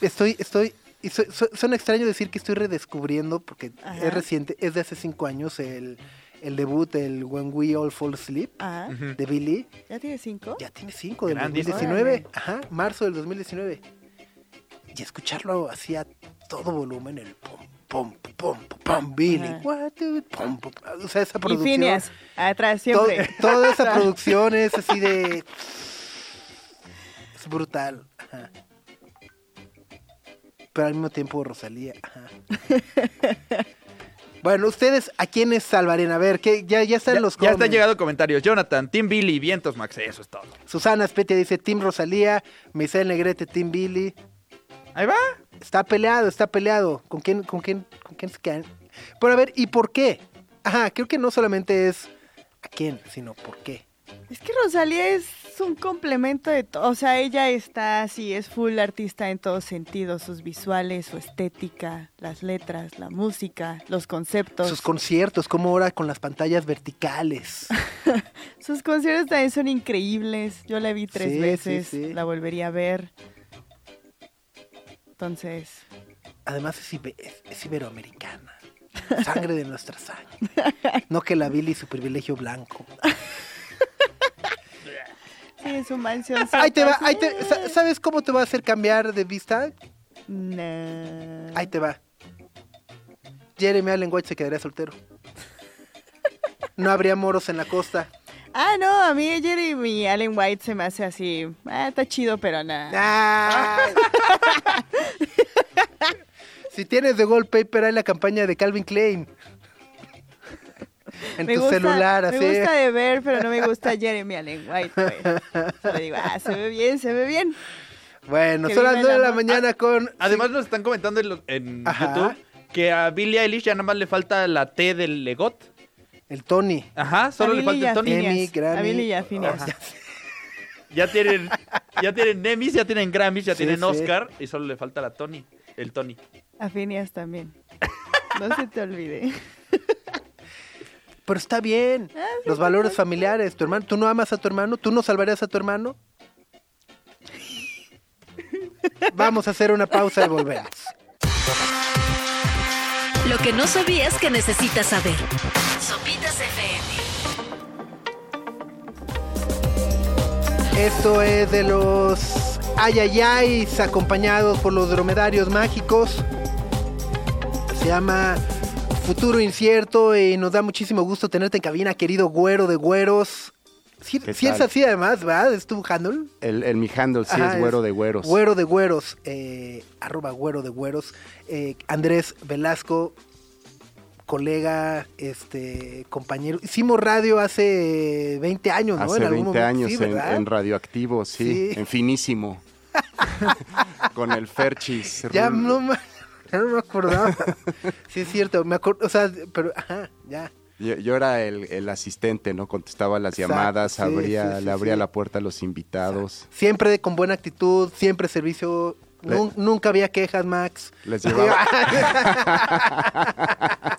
Speaker 2: estoy, estoy, y suena extraño decir que estoy redescubriendo, porque
Speaker 3: Ajá.
Speaker 2: es reciente, es de hace cinco años el, el debut, el When We All Fall Asleep,
Speaker 3: Ah,
Speaker 2: de Billy.
Speaker 3: ¿ya tiene cinco?
Speaker 2: Ya tiene cinco del
Speaker 4: Grandísimo.
Speaker 2: 2019. Ajá, marzo del 2019. Y escucharlo así a todo volumen, el pum, pum, pum, pum, Billy. What do- pum, pum, O sea, esa
Speaker 3: Y
Speaker 2: producción.
Speaker 3: Phineas, atrás
Speaker 2: to-
Speaker 3: siempre.
Speaker 2: toda esa (laughs) producción es así de. Es brutal. Ajá. Pero al mismo tiempo Rosalía. Ajá. (laughs) Bueno, ustedes, ¿a quiénes salvarían? A ver, que ya, ya están
Speaker 4: Ya,
Speaker 2: los
Speaker 4: ya están llegando comentarios. Jonathan, Team Billy, vientos, Max. Eso es todo.
Speaker 2: Susana Spetia dice Team Rosalía, Misael Negrete, Team Billy.
Speaker 4: Ahí va.
Speaker 2: Está peleado, está peleado. ¿Con quién, con quién, con quién se quedan? Pero a ver, ¿y por qué? Ajá, creo que no solamente es a quién, sino por qué.
Speaker 3: Es que Rosalía es un complemento de todo. O sea, ella está así, es full artista en todos sentidos. Sus visuales, su estética, las letras, la música, los conceptos.
Speaker 2: Sus conciertos, como ahora con las pantallas verticales. (laughs)
Speaker 3: Sus conciertos también son increíbles. Yo la vi tres
Speaker 2: Sí, sí,
Speaker 3: veces,
Speaker 2: sí.
Speaker 3: la volvería a ver. Entonces,
Speaker 2: Además es, ibe- es- es iberoamericana. (laughs) Sangre de nuestra sangre. No que la Billy su privilegio blanco. (laughs)
Speaker 3: sí, su mansión.
Speaker 2: Ahí te va, ahí te, sa- ¿sabes cómo te va a hacer cambiar de vista?
Speaker 3: Nah.
Speaker 2: Ahí te va. Jeremy Allen White se quedaría soltero. No habría moros en la costa.
Speaker 3: Ah, no, a mí Jeremy Allen White se me hace así. Ah, está chido, pero nada. (laughs)
Speaker 2: Si tienes de wallpaper hay la campaña de Calvin Klein. En
Speaker 3: me
Speaker 2: tu
Speaker 3: gusta,
Speaker 2: celular, así.
Speaker 3: Me gusta de ver, pero no me gusta Jeremy Allen White. Pues. Solo digo, ah, se ve bien, se ve bien.
Speaker 2: Bueno, son las
Speaker 3: viva
Speaker 2: 9 de la mañana con.
Speaker 4: Además nos están comentando en, los- en
Speaker 2: Ajá.
Speaker 4: YouTube que a Billie Eilish ya nada más le falta la T del Legot.
Speaker 2: El Tony.
Speaker 4: Ajá, solo le falta el Tony.
Speaker 3: Phineas.
Speaker 2: Emmy, Grammy.
Speaker 3: A Billy y a Phineas.
Speaker 4: Ajá. Ya tienen, ya tienen Emmys, ya tienen Grammys, ya
Speaker 2: Sí,
Speaker 4: tienen
Speaker 2: sí.
Speaker 4: Oscar y solo le falta la Tony, el Tony.
Speaker 3: A Phineas también. No se te olvide.
Speaker 2: Pero está bien.
Speaker 3: Ah,
Speaker 2: Los valores familiares. Tu hermano, ¿tú no amas a tu hermano? ¿Tú no salvarías a tu hermano? (laughs) Vamos a hacer una pausa y volvemos.
Speaker 1: Lo que no sabías que necesitas saber. Sopitas FM.
Speaker 2: Esto es de los Ayayais acompañados por los dromedarios mágicos. Se llama Futuro Incierto y nos da muchísimo gusto tenerte en cabina, querido güero de güeros. Sí,
Speaker 7: ¿Qué
Speaker 2: sí es así además, ¿verdad? ¿Es tu handle?
Speaker 7: El, el mi handle sí
Speaker 2: Ajá,
Speaker 7: es güero de güeros.
Speaker 2: Güero de güeros, eh, arroba güero de güeros. Eh, Andrés Velasco, colega, este, compañero. Hicimos radio hace 20 años, ¿no?
Speaker 7: Hace
Speaker 2: En algún
Speaker 7: 20
Speaker 2: momento,
Speaker 7: años
Speaker 2: sí,
Speaker 7: en, en radioactivo, sí,
Speaker 2: Sí.
Speaker 7: en finísimo. (laughs) Con el Ferchis.
Speaker 2: Ya no, me- ya no me acordaba. (laughs) sí, es cierto, me acuerdo, o sea, pero, ajá, ya.
Speaker 7: Yo, yo era el, el asistente, ¿no? Contestaba las
Speaker 2: Exacto,
Speaker 7: llamadas,
Speaker 2: sí,
Speaker 7: abría,
Speaker 2: sí, sí,
Speaker 7: le abría la puerta a los invitados.
Speaker 2: Siempre con buena actitud, siempre servicio.
Speaker 7: Le-
Speaker 2: Nun- nunca había quejas, Max.
Speaker 7: Les llevaba, (laughs) (laughs)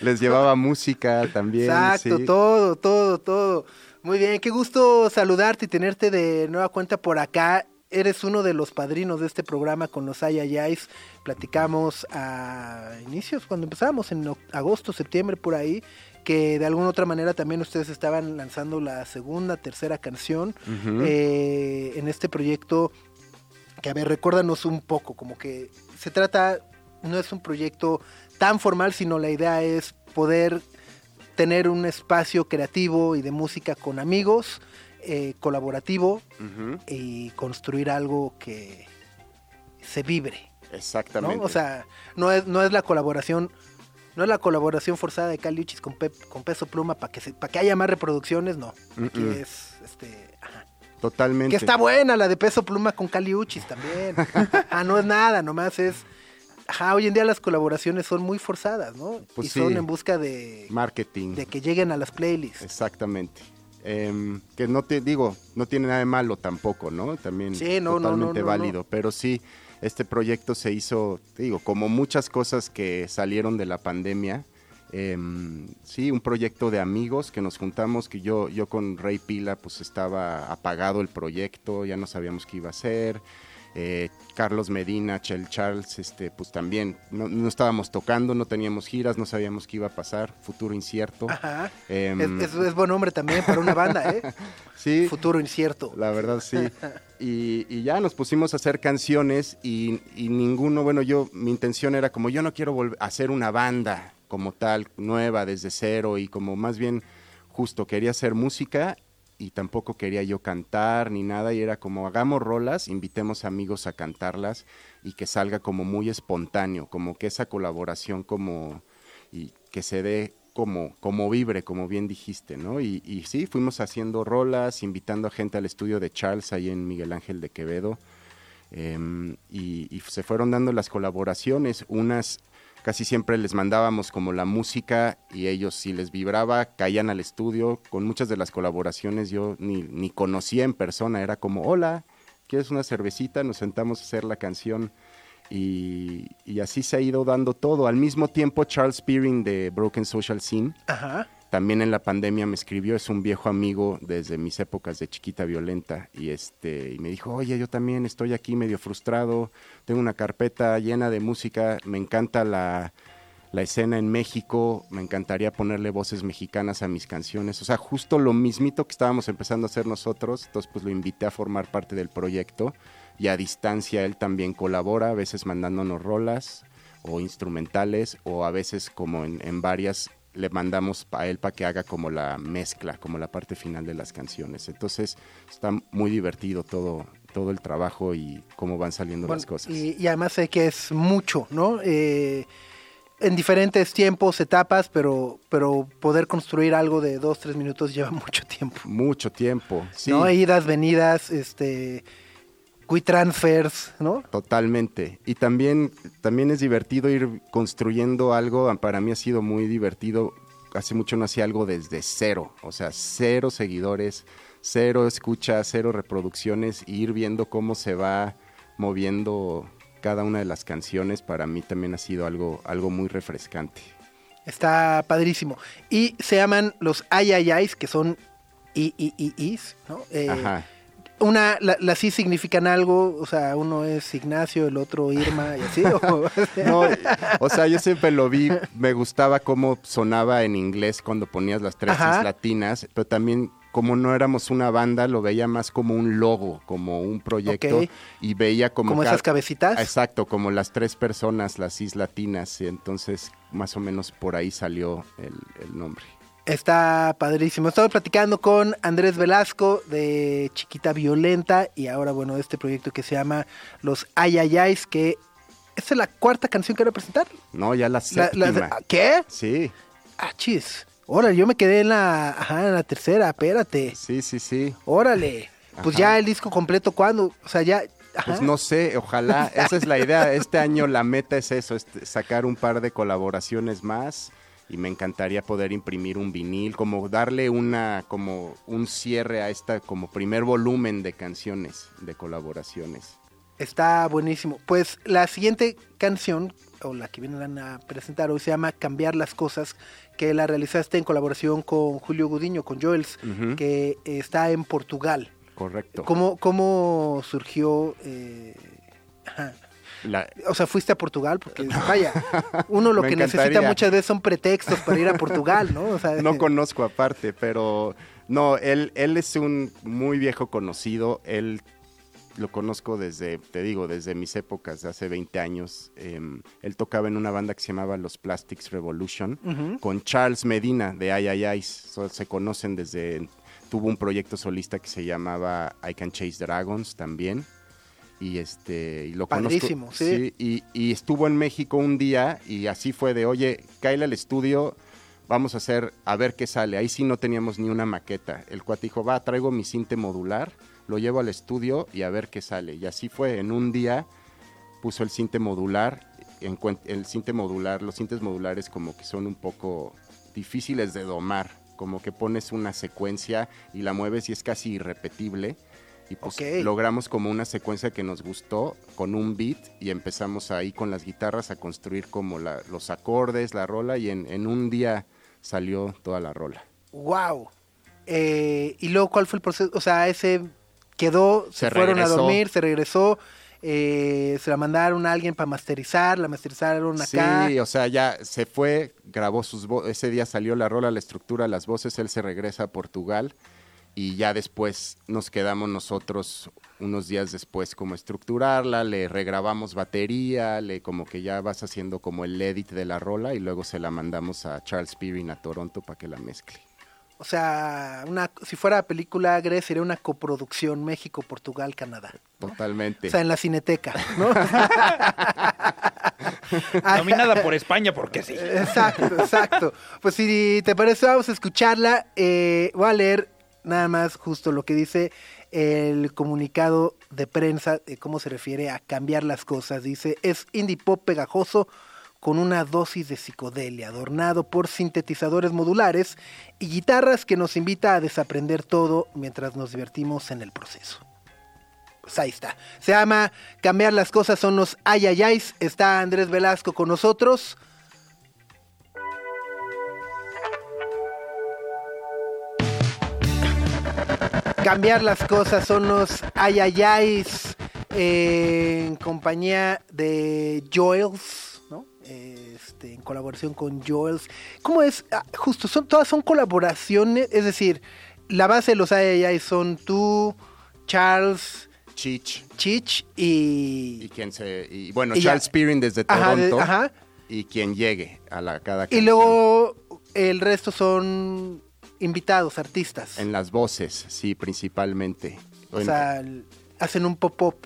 Speaker 7: les llevaba música también.
Speaker 2: Exacto, todo, todo, todo. Muy bien, qué gusto saludarte y tenerte de nueva cuenta por acá. Eres uno de los padrinos de este programa con los Ayayais. Platicamos a inicios, cuando empezamos, en agosto, septiembre, por ahí, que de alguna otra manera también ustedes estaban lanzando la segunda, tercera canción eh, en este proyecto. Que a ver, recuérdanos un poco, como que se trata, no es un proyecto tan formal, sino la idea es poder tener un espacio creativo y de música con amigos, eh, colaborativo y construir algo que se vibre. ¿no?
Speaker 7: Exactamente.
Speaker 2: O sea, no es, no es la colaboración, no es la colaboración forzada de Cali Uchis con, Pep- con Peso Pluma para que se, para que haya más reproducciones, no. Aquí es este ajá.
Speaker 7: Totalmente.
Speaker 2: que está buena la de Peso Pluma con Cali Uchis también. (laughs) ah, no es nada, nomás es Ajá, hoy en día las colaboraciones son muy forzadas, ¿no?
Speaker 7: Pues
Speaker 2: y son en busca de,
Speaker 7: Marketing.
Speaker 2: de que lleguen a las playlists.
Speaker 7: Exactamente. Em, que no te digo, no tiene nada de malo tampoco, ¿no? También
Speaker 2: Sí, no, no, no,
Speaker 7: totalmente
Speaker 2: no,
Speaker 7: válido. Pero sí, este proyecto se hizo, te digo, como muchas cosas que salieron de la pandemia. em, sí, un proyecto de amigos que nos juntamos, que yo, yo con Rey Pila, pues estaba apagado el proyecto, ya no sabíamos qué iba a hacer. Eh, Carlos Medina, Chel Charles, este, pues también no, no estábamos tocando, no teníamos giras, no sabíamos qué iba a pasar, futuro incierto.
Speaker 2: Ajá.
Speaker 7: Em,
Speaker 2: es, es- es buen nombre también para una banda, ¿eh? (laughs)
Speaker 7: sí,
Speaker 2: Futuro incierto.
Speaker 7: la verdad sí. Y, y ya nos pusimos a hacer canciones y, y ninguno, bueno, yo, mi intención era como yo no quiero volver a hacer una banda como tal, nueva, desde cero y como más bien justo quería hacer música y tampoco quería yo cantar ni nada y era como hagamos rolas, invitemos amigos a cantarlas y que salga como muy espontáneo, como que esa colaboración como y que se dé como, como vibre, como bien dijiste, ¿no? Y, sí, fuimos haciendo rolas, invitando a gente al estudio de Charles ahí en Miguel Ángel de Quevedo. em, y se fueron dando las colaboraciones, unas casi siempre les mandábamos como la música y ellos si les vibraba caían al estudio. Con muchas de las colaboraciones yo ni, ni conocía en persona, era como, hola, ¿quieres una cervecita? Nos sentamos a hacer la canción y, y así se ha ido dando todo. Al mismo tiempo, Charles Spearing de Broken Social Scene,
Speaker 2: Ajá.
Speaker 7: También en la pandemia me escribió, es un viejo amigo desde mis épocas de chiquita violenta y este y me dijo, "Oye, yo también estoy aquí medio frustrado, tengo una carpeta llena de música, me encanta la la escena en México, me encantaría ponerle voces mexicanas a mis canciones, o sea, justo lo mismito que estábamos empezando a hacer nosotros, entonces pues lo invité a formar parte del proyecto y a distancia él también colabora, a veces mandándonos rolas o instrumentales o a veces como en, en varias le mandamos a él para que haga como la mezcla, como la parte final de las canciones. Entonces está muy divertido todo, todo el trabajo y cómo van saliendo
Speaker 2: Bueno,
Speaker 7: las cosas.
Speaker 2: Y, y además sé que es mucho, ¿no? Eh, en diferentes tiempos, etapas, pero, pero poder construir algo de dos, tres minutos lleva (laughs) mucho tiempo.
Speaker 7: Mucho tiempo. Sí,
Speaker 2: ¿No? Idas, venidas, este, transfers, ¿no?
Speaker 7: totalmente. Y también, también es divertido ir construyendo algo. Para mí ha sido muy divertido. Hace mucho no hacía algo desde cero. O sea, cero seguidores, cero escuchas, cero reproducciones. Y ir viendo cómo se va moviendo cada una de las canciones. Para mí también ha sido algo, algo muy refrescante.
Speaker 2: Está padrísimo. Y se llaman los ayayais, que son i, i, i, is, ¿no? Eh,
Speaker 7: Ajá.
Speaker 2: Una, la- las I significan algo, o sea, uno es Ignacio, el otro Irma y así. o-
Speaker 7: No, o sea, yo siempre lo vi, me gustaba cómo sonaba en inglés cuando ponías las tres
Speaker 2: Ajá.
Speaker 7: Latinas, pero también como no éramos una banda, lo veía más como un logo, como un proyecto, y veía como...
Speaker 2: como esas cabecitas.
Speaker 7: Exacto, como las tres personas, las is latinas, y entonces más o menos por ahí salió el, el nombre.
Speaker 2: Está padrísimo. Estamos platicando con Andrés Velasco de Chiquita Violenta y ahora, bueno, de este proyecto que se llama Los Ayayais, que esta es la cuarta canción que van a presentar.
Speaker 7: No, ya la
Speaker 2: La- la-
Speaker 7: séptima.
Speaker 2: ¿Qué?
Speaker 7: Sí,
Speaker 2: Ah, chis. Órale, yo me quedé en la, ajá, en la tercera, espérate.
Speaker 7: sí, sí, sí.
Speaker 2: Órale. (laughs) Pues
Speaker 7: Ajá.
Speaker 2: ya el disco completo, ¿cuándo? O sea, ya... ajá.
Speaker 7: Pues no sé, ojalá, esa es la idea. Este año la meta es eso, es sacar un par de colaboraciones más y me encantaría poder imprimir un vinil, como darle una, como un cierre a esta como primer volumen de canciones, de colaboraciones.
Speaker 2: Está buenísimo. Pues la siguiente canción, o la que vienen a presentar hoy, se llama Cambiar las Cosas, que la realizaste en colaboración con Julio Gudiño, con Joels, que está en Portugal.
Speaker 7: Correcto.
Speaker 2: ¿Cómo, cómo surgió? eh, ajá.
Speaker 7: La-
Speaker 2: O sea, fuiste a Portugal, porque vaya, uno lo (laughs) que necesita muchas veces son pretextos para ir a Portugal, ¿no? O sea,
Speaker 7: no (laughs) conozco aparte, pero no, él, él es un muy viejo conocido, él lo conozco desde, te digo, desde mis épocas, de hace 20 años. Em, él tocaba en una banda que se llamaba Los Plastics Revolution, con Charles Medina de Ay Ay Ay, So- se conocen desde, tuvo un proyecto solista que se llamaba I Can Chase Dragons también. Y este y lo
Speaker 2: Padrísimo,
Speaker 7: conozco.
Speaker 2: sí.
Speaker 7: y, y estuvo en México un día y así fue de, oye, cáele al estudio, vamos a hacer, a ver qué sale. Ahí sí no teníamos ni una maqueta. El cuate dijo, va, traigo mi cinte modular, lo llevo al estudio y a ver qué sale. Y así fue, en un día puso el cinte modular, en el cinte modular, los cintes modulares como que son un poco difíciles de domar, como que pones una secuencia y la mueves y es casi irrepetible. Y pues logramos como una secuencia que nos gustó con un beat y empezamos ahí con las guitarras a construir como la- los acordes, la rola y en, en un día salió toda la rola.
Speaker 2: Wow. Eh, y luego, ¿cuál fue el proceso? O sea, ese quedó, se,
Speaker 7: Se
Speaker 2: fueron a dormir, se regresó, eh, se la mandaron a alguien para masterizar, la masterizaron acá.
Speaker 7: Sí, o sea, ya se fue, grabó sus voces, ese día salió la rola, la estructura, las voces, él se regresa a Portugal y ya después nos quedamos nosotros unos días después como estructurarla, le regrabamos batería, le como que ya vas haciendo como el edit de la rola y luego se la mandamos a Charles Peering a Toronto para que la mezcle.
Speaker 2: O sea, una, si fuera película, Gre, sería una coproducción México, Portugal, Canadá.
Speaker 7: Totalmente.
Speaker 2: O sea, en la cineteca, ¿no? (laughs)
Speaker 4: Nominada por España porque sí.
Speaker 2: Exacto, exacto. Pues si te parece, vamos a escucharla. Eh, voy a leer nada más justo lo que dice el comunicado de prensa de cómo se refiere a cambiar las cosas. Dice, es indie pop pegajoso con una dosis de psicodelia, adornado por sintetizadores modulares y guitarras que nos invita a desaprender todo mientras nos divertimos en el proceso. Pues ahí está. Se llama Cambiar las cosas son los ayayais. Está Andrés Velasco con nosotros. Cambiar las cosas son los ayayais eh, en compañía de Joels, ¿no? Este, en colaboración con Joels. ¿Cómo es? Ah, justo, son, todas son colaboraciones, es decir, la base de los ayayais son tú, Charles,
Speaker 7: Chich
Speaker 2: Chich
Speaker 7: y
Speaker 2: y...
Speaker 7: quien se y bueno,
Speaker 2: Y ya-
Speaker 7: Charles Peering desde
Speaker 2: Ajá, de-
Speaker 7: Toronto
Speaker 2: ajá.
Speaker 7: y quien llegue a la cada
Speaker 2: Y
Speaker 7: canción.
Speaker 2: luego el resto son invitados, artistas.
Speaker 7: En las voces, sí, principalmente.
Speaker 2: o
Speaker 7: En-
Speaker 2: sea, hacen un pop-up.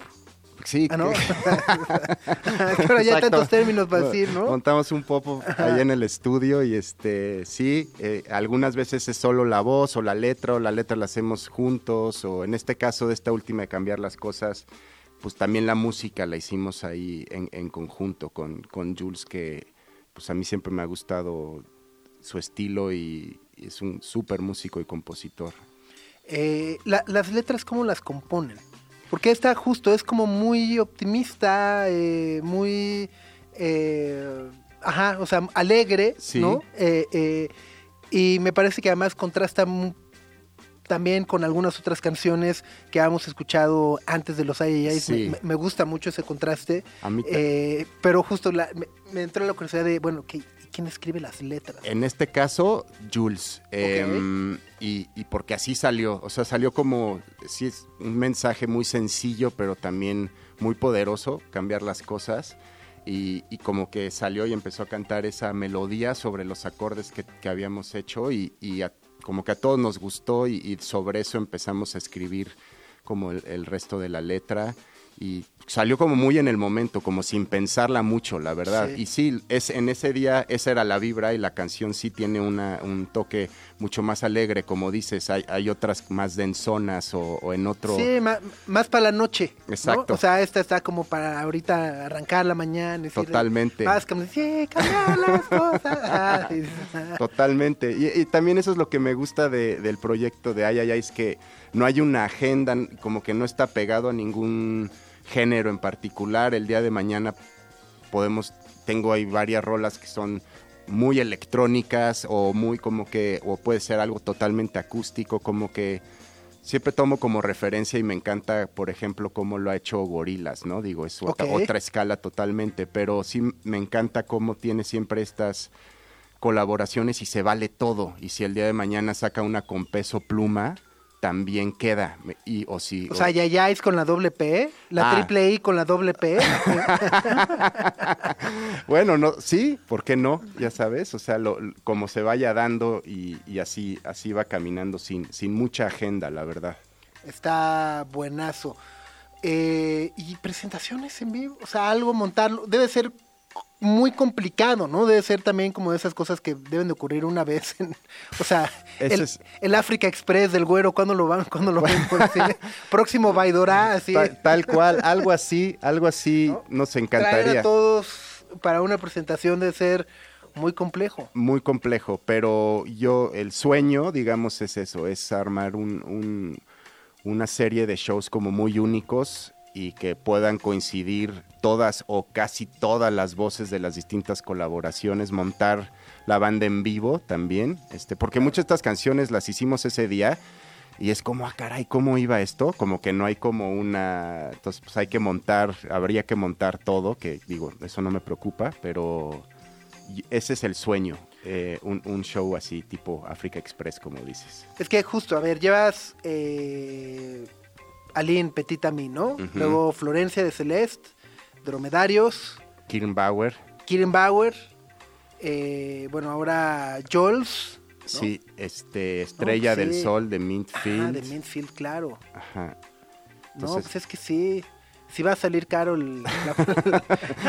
Speaker 7: sí,
Speaker 2: Ah, (laughs) Ahora ya hay tantos términos para decir, ¿no?
Speaker 7: Montamos un pop ahí en el estudio y este, sí, eh, algunas veces es solo la voz o la letra o la letra la hacemos juntos o en este caso de esta última de cambiar las cosas, pues también la música la hicimos ahí en, en conjunto con, con Jules que pues a mí siempre me ha gustado su estilo y es un súper músico y compositor.
Speaker 2: Eh, la- las letras, ¿cómo las componen? Porque esta justo es como muy optimista, eh, muy... eh, ajá, o sea, alegre,
Speaker 7: Sí.
Speaker 2: ¿no? Eh, y me parece que además contrasta también con algunas otras canciones que hemos escuchado antes de los IAIs.
Speaker 7: Sí.
Speaker 2: Me, me gusta mucho ese contraste.
Speaker 7: A mí
Speaker 2: Eh, pero justo la- me, me entró la curiosidad de, bueno, ¿qué- ¿quién escribe las letras?
Speaker 7: En este caso, Jules. em, y, y porque así salió. O sea, salió como, sí, es un mensaje muy sencillo, pero también muy poderoso, cambiar las cosas. Y, y como que salió y empezó a cantar esa melodía sobre los acordes que, que habíamos hecho y, y a- como que a todos nos gustó y, y sobre eso empezamos a escribir como el, el resto de la letra y salió como muy en el momento, como sin pensarla mucho, la verdad.
Speaker 2: Sí.
Speaker 7: Y sí, es, en ese día esa era la vibra y la canción sí tiene una, un toque mucho más alegre, como dices, hay, hay otras más densonas o, o en otro...
Speaker 2: Sí, ma- más para la noche. ¿no?
Speaker 7: Exacto.
Speaker 2: O sea, esta está como para ahorita arrancar la mañana. decir,
Speaker 7: Totalmente.
Speaker 2: Vas como, sí, cambiar las cosas. (laughs) Ah.
Speaker 7: Totalmente. Y, y también eso es lo que me gusta de- del proyecto de Ay, ay, ay, es que no hay una agenda, como que no está pegado a ningún género en particular. El día de mañana podemos, tengo ahí varias rolas que son muy electrónicas o muy como que, o puede ser algo totalmente acústico, como que siempre tomo como referencia y me encanta, por ejemplo, cómo lo ha hecho Gorilas, ¿no? Digo, es otra, otra escala totalmente, pero sí me encanta cómo tiene siempre estas colaboraciones y se vale todo. Y si el día de mañana saca una con peso pluma, también queda. Y, o si,
Speaker 2: O sea, ya ya es con la doble P, la
Speaker 7: Ah.
Speaker 2: triple I con la doble P. (laughs)
Speaker 7: bueno, no, sí, ¿por qué no? Ya sabes, o sea, lo, como se vaya dando y, y así, así va caminando sin, sin mucha agenda, la verdad.
Speaker 2: Está buenazo. eh, y presentaciones en vivo, o sea, algo montarlo, debe ser muy complicado, ¿no? Debe ser también como de esas cosas que deben de ocurrir una vez. En, o sea, (laughs) el,
Speaker 7: es-
Speaker 2: el África Express del güero, ¿cuándo lo van? ¿Cuándo lo ven? (laughs) Próximo Baidorá, así.
Speaker 7: Ta- tal cual, (laughs) algo así, algo así nos
Speaker 2: Traer
Speaker 7: encantaría.
Speaker 2: a todos para una presentación debe ser muy complejo.
Speaker 7: Muy complejo, pero yo, el sueño, digamos, es eso, es armar un, un- una serie de shows como muy únicos y que puedan coincidir todas o casi todas las voces de las distintas colaboraciones, montar la banda en vivo también, este, porque muchas de estas canciones las hicimos ese día y es como, ah, caray, ¿cómo iba esto? Como que no hay como una, entonces pues hay que montar, habría que montar todo, que digo, eso no me preocupa, pero ese es el sueño, eh, un, un show así tipo Africa Express, como dices.
Speaker 2: Es que justo, a ver, llevas eh, Aline Petit Ami, ¿no? Luego Florencia de Celeste, Dromedarios,
Speaker 7: Kirin Bauer,
Speaker 2: Kirin Bauer, eh, bueno, ahora. ¿no?
Speaker 7: sí, este, Estrella
Speaker 2: pues
Speaker 7: del. Sol de Mintfield.
Speaker 2: Ah, de Minfield, claro.
Speaker 7: Ajá.
Speaker 2: no, pues es que sí. Sí va a salir caro el, la-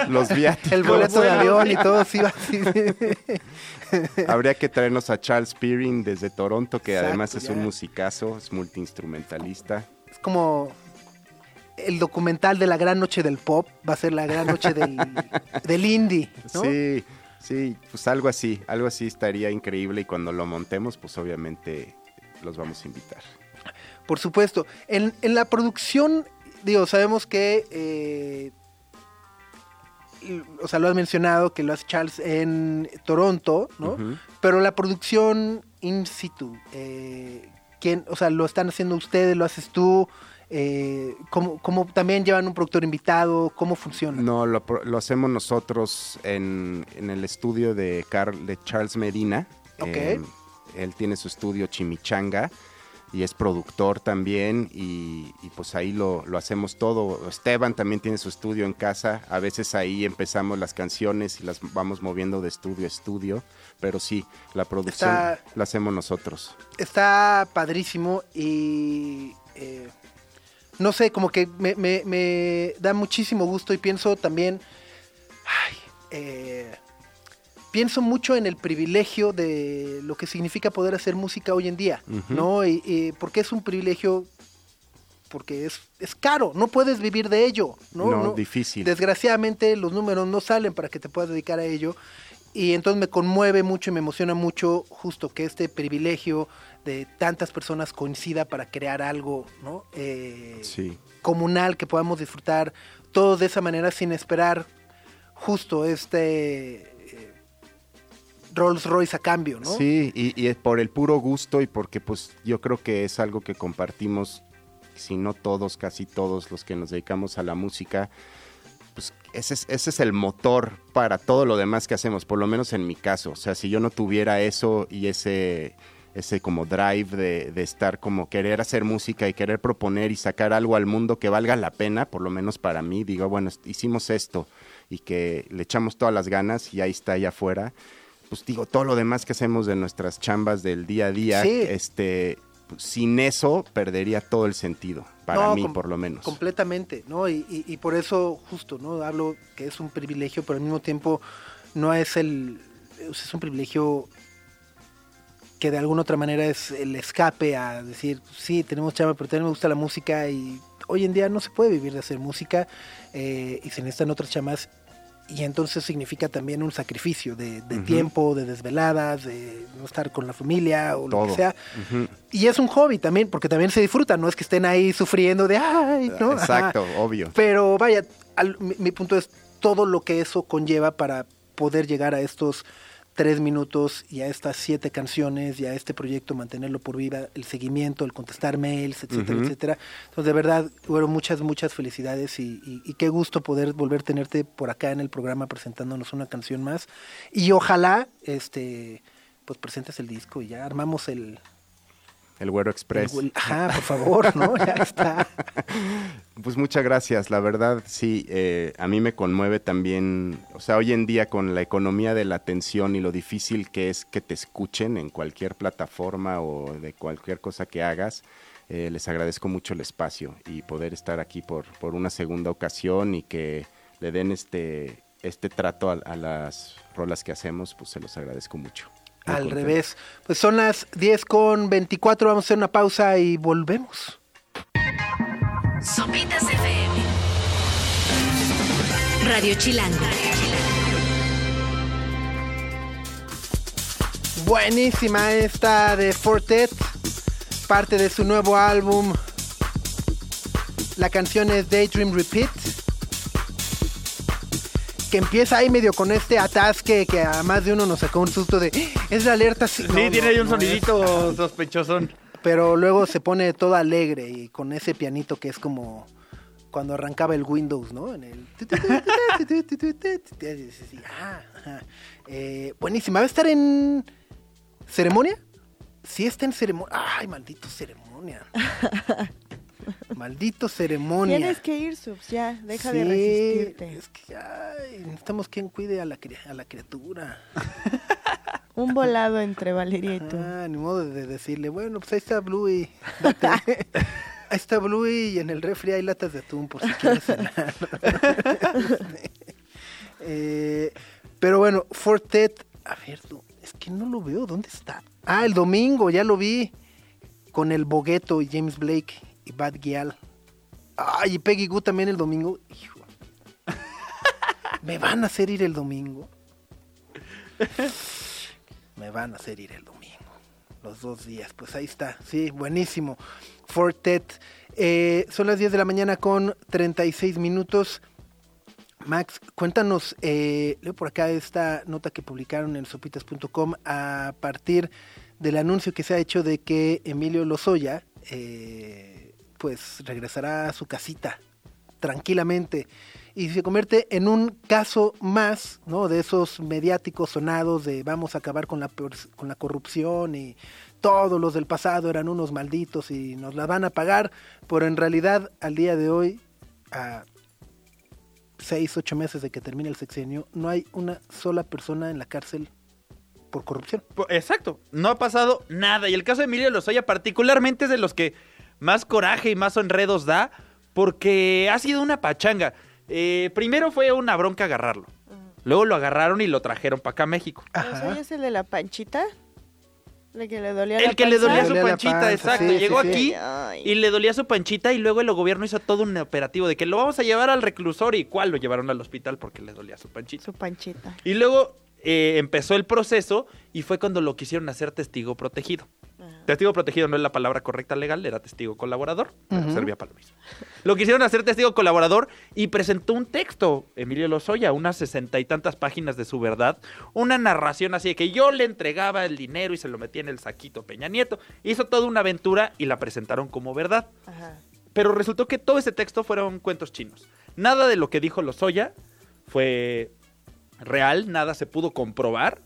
Speaker 2: (laughs)
Speaker 7: Los viáticos.
Speaker 2: el boleto de avión y todo. Sí va, sí. (laughs)
Speaker 7: Habría que traernos a Charles Peering desde Toronto, que
Speaker 2: Exacto,
Speaker 7: además es un musicazo, es multiinstrumentalista.
Speaker 2: Es como el documental de la gran noche del pop. Va a ser la gran noche del, (laughs) del indie, ¿no?
Speaker 7: Sí, sí, pues algo así, algo así estaría increíble y cuando lo montemos, pues obviamente los vamos a invitar.
Speaker 2: Por supuesto. En, en la producción, digo, sabemos que, eh, o sea, lo has mencionado, que lo hace Charles en Toronto, ¿no? Pero la producción in situ, eh, ¿quién, o sea, lo están haciendo ustedes, lo haces tú? Eh, ¿cómo, cómo también llevan un productor invitado? ¿Cómo funciona?
Speaker 7: No, lo, lo hacemos nosotros en, en el estudio de, Carl, de Charles Medina.
Speaker 2: Ok.
Speaker 7: Eh, él tiene su estudio Chimichanga y es productor también y, y pues ahí lo, lo hacemos todo. Esteban también tiene su estudio en casa. A veces ahí empezamos las canciones y las vamos moviendo de estudio a estudio. Pero sí, la producción
Speaker 2: Está-
Speaker 7: la hacemos nosotros.
Speaker 2: Está padrísimo y eh, no sé, como que me, me- me da muchísimo gusto y pienso también, ay, eh, pienso mucho en el privilegio de lo que significa poder hacer música hoy en día. ¿no? Y, y porque es un privilegio, porque es, es caro, no puedes vivir de ello, ¿no?
Speaker 7: No, difícil.
Speaker 2: Desgraciadamente los números no salen para que te puedas dedicar a ello. Y entonces me conmueve mucho y me emociona mucho justo que este privilegio de tantas personas coincida para crear algo ¿no? Eh,
Speaker 7: Sí.
Speaker 2: comunal que podamos disfrutar todos de esa manera sin esperar justo este Rolls Royce a cambio, ¿no?
Speaker 7: Sí, y, y es por el puro gusto y porque pues yo creo que es algo que compartimos, si no todos, casi todos los que nos dedicamos a la música, pues ese es, ese es el motor para todo lo demás que hacemos, por lo menos en mi caso. O sea, si yo no tuviera eso y ese, ese como drive de, de estar como querer hacer música y querer proponer y sacar algo al mundo que valga la pena, por lo menos para mí, digo, bueno, hicimos esto y que le echamos todas las ganas y ahí está allá afuera pues digo, todo lo demás que hacemos de nuestras chambas del día a día,
Speaker 2: Sí.
Speaker 7: este, pues, sin eso perdería todo el sentido, para
Speaker 2: No,
Speaker 7: mí por lo menos.
Speaker 2: Completamente, ¿no? Y, y- y por eso justo, ¿no? Hablo que es un privilegio, pero al mismo tiempo no es el... es un privilegio que de alguna otra manera es el escape a decir, sí, tenemos chamba, pero también me gusta la música y hoy en día no se puede vivir de hacer música eh, y se necesitan otras chamas y entonces significa también un sacrificio de, de tiempo, de desveladas, de no estar con la familia o lo que sea. Y es un hobby también, porque también se disfruta, no es que estén ahí sufriendo de, ay, ¿no? Ajá.
Speaker 7: Exacto, obvio.
Speaker 2: Pero vaya, al- mi, mi punto es todo lo que eso conlleva para poder llegar a estos tres minutos y a estas siete canciones y a este proyecto, mantenerlo por vida, el seguimiento, el contestar mails, etcétera, etcétera. Entonces, de verdad, bueno, muchas, muchas felicidades y, y- y qué gusto poder volver a tenerte por acá en el programa presentándonos una canción más. Y ojalá, este, pues presentes el disco y ya armamos el...
Speaker 7: El Güero Express.
Speaker 2: el- ajá, por favor, ¿no? (laughs) Ya está.
Speaker 7: Pues muchas gracias, la verdad sí, eh, a mí me conmueve también, o sea, hoy en día con la economía de la atención y lo difícil que es que te escuchen en cualquier plataforma o de cualquier cosa que hagas, eh, les agradezco mucho el espacio y poder estar aquí por, por una segunda ocasión y que le den este, este trato a, a las rolas que hacemos, pues se los agradezco mucho.
Speaker 2: Al
Speaker 7: contento.
Speaker 2: revés. Pues son las 10 con 24, vamos a hacer una pausa y volvemos.
Speaker 1: Sopitas FM. Radio Chilango.
Speaker 2: Buenísima esta de Fortet, parte de su nuevo álbum. La canción es Daydream Repeat. Que empieza ahí medio con este atasque que a más de uno nos sacó un susto de "¡Ah! es la alerta. Sí,
Speaker 4: Sí,
Speaker 2: No,
Speaker 4: tiene
Speaker 2: no,
Speaker 4: ahí un
Speaker 2: no
Speaker 4: sonidito sospechosón.
Speaker 2: Pero luego se pone todo alegre y con ese pianito que es como cuando arrancaba el Windows, ¿no? En el... Sí, ah. Eh, buenísima. ¿Va a estar en ceremonia? Sí está en ceremonia. Ay, maldito ceremonia. Maldito ceremonia.
Speaker 3: Tienes que ir, Subs, ya, deja de resistirte.
Speaker 2: Es que ay, necesitamos quien cuide a la, cri- a la criatura. (laughs)
Speaker 3: Un volado entre Valeria y tú.
Speaker 2: Ah, ni modo de decirle, bueno, pues ahí está Bluey. date. (laughs) ahí está Bluey y en el refri hay latas de atún por si quieres cenar. (laughs) Eh, pero bueno, Fortet, a ver, es que no lo veo, ¿dónde está? Ah, el domingo, ya lo vi. Con el Bogueto y James Blake y Bad Gyal. Ay, y Peggy Goo también el domingo. Hijo. ¿Me van a hacer ir el domingo? Me van a hacer ir el domingo. Los dos días. Pues ahí está. Sí, buenísimo. Fortet. Eh, son las 10 de la mañana con 36 minutos. Max, cuéntanos, eh, leo por acá esta nota que publicaron en sopitas.com a partir del anuncio que se ha hecho de que Emilio Lozoya, eh, pues regresará a su casita tranquilamente y se convierte en un caso más, ¿no? De esos mediáticos sonados de vamos a acabar con la, con la corrupción y todos los del pasado eran unos malditos y nos la van a pagar, pero en realidad al día de hoy, a seis, ocho meses de que termine el sexenio, no hay una sola persona en la cárcel por corrupción.
Speaker 4: Exacto, no ha pasado nada. Y el caso de Emilio Lozoya particularmente es de los que más coraje y más enredos da porque ha sido una pachanga. Eh, primero fue una bronca agarrarlo. Luego lo agarraron y lo trajeron para acá a México.
Speaker 3: ¿Lozoya es el de la panchita? ¿El que le dolía la
Speaker 4: El que le dolía su panchita,
Speaker 2: panza,
Speaker 4: exacto.
Speaker 2: sí,
Speaker 4: Llegó
Speaker 2: sí.
Speaker 4: aquí y le dolía su panchita y luego el gobierno hizo todo un operativo de que lo vamos a llevar al reclusorio y cuál lo llevaron al hospital porque le dolía su panchita.
Speaker 3: Su panchita.
Speaker 4: Y luego eh, empezó el proceso y fue cuando lo quisieron hacer testigo protegido. Testigo protegido no es la palabra correcta legal, era testigo colaborador, pero servía para lo mismo. Lo quisieron hacer testigo colaborador y presentó un texto, Emilio Lozoya, unas sesenta y tantas páginas de su verdad, una narración así de que yo le entregaba el dinero y se lo metía en el saquito Peña Nieto. Hizo toda una aventura y la presentaron como verdad.
Speaker 3: Ajá.
Speaker 4: Pero resultó que todo ese texto fueron cuentos chinos. Nada de lo que dijo Lozoya fue real, nada se pudo comprobar.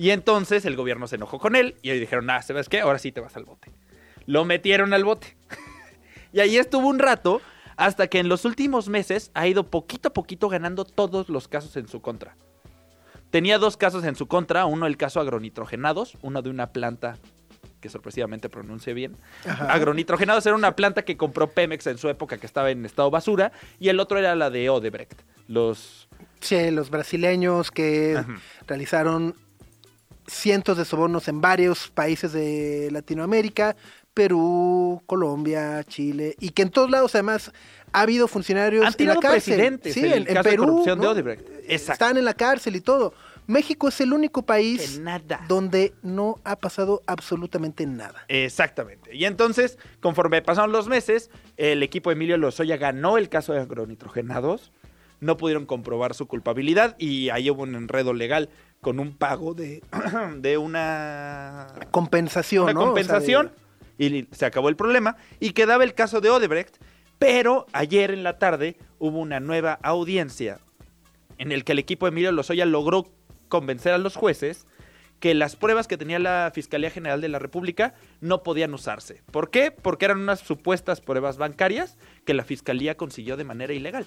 Speaker 4: Y entonces el gobierno se enojó con él y ahí dijeron, ah, ¿sabes qué? Ahora sí te vas al bote. Lo metieron al bote. (laughs) y ahí estuvo un rato hasta que en los últimos meses ha ido poquito a poquito ganando todos los casos en su contra. Tenía dos casos en su contra, uno el caso agronitrogenados, uno de una planta que sorpresivamente pronuncie bien.
Speaker 2: Ajá.
Speaker 4: Agronitrogenados era una planta que compró Pemex en su época que estaba en estado basura y el otro era la de Odebrecht. Los
Speaker 2: Sí, los brasileños que
Speaker 4: Ajá.
Speaker 2: realizaron cientos de sobornos en varios países de Latinoamérica, Perú, Colombia, Chile, y que en todos lados además ha habido funcionarios
Speaker 4: Han
Speaker 2: en la cárcel.
Speaker 4: presidentes,
Speaker 2: Sí,
Speaker 4: el
Speaker 2: en,
Speaker 4: caso de corrupción de. Odebrecht. Exacto.
Speaker 2: están en la cárcel y todo. México es el único país
Speaker 4: nada.
Speaker 2: donde no ha pasado absolutamente nada.
Speaker 4: Exactamente. Y entonces, conforme pasaron los meses, el equipo de Emilio Lozoya ganó el caso de agronitrogenados. No pudieron comprobar su culpabilidad y ahí hubo un enredo legal con un pago de, (clears throat) de una,
Speaker 2: Compensación,
Speaker 4: una
Speaker 2: ¿no? O sea,
Speaker 4: compensación y se acabó el problema. Y quedaba el caso de Odebrecht, pero ayer en la tarde hubo una nueva audiencia en el que el equipo de Emilio Lozoya logró convencer a los jueces que las pruebas que tenía la Fiscalía General de la República no podían usarse. ¿Por qué? Porque eran unas supuestas pruebas bancarias que la Fiscalía consiguió de manera ilegal.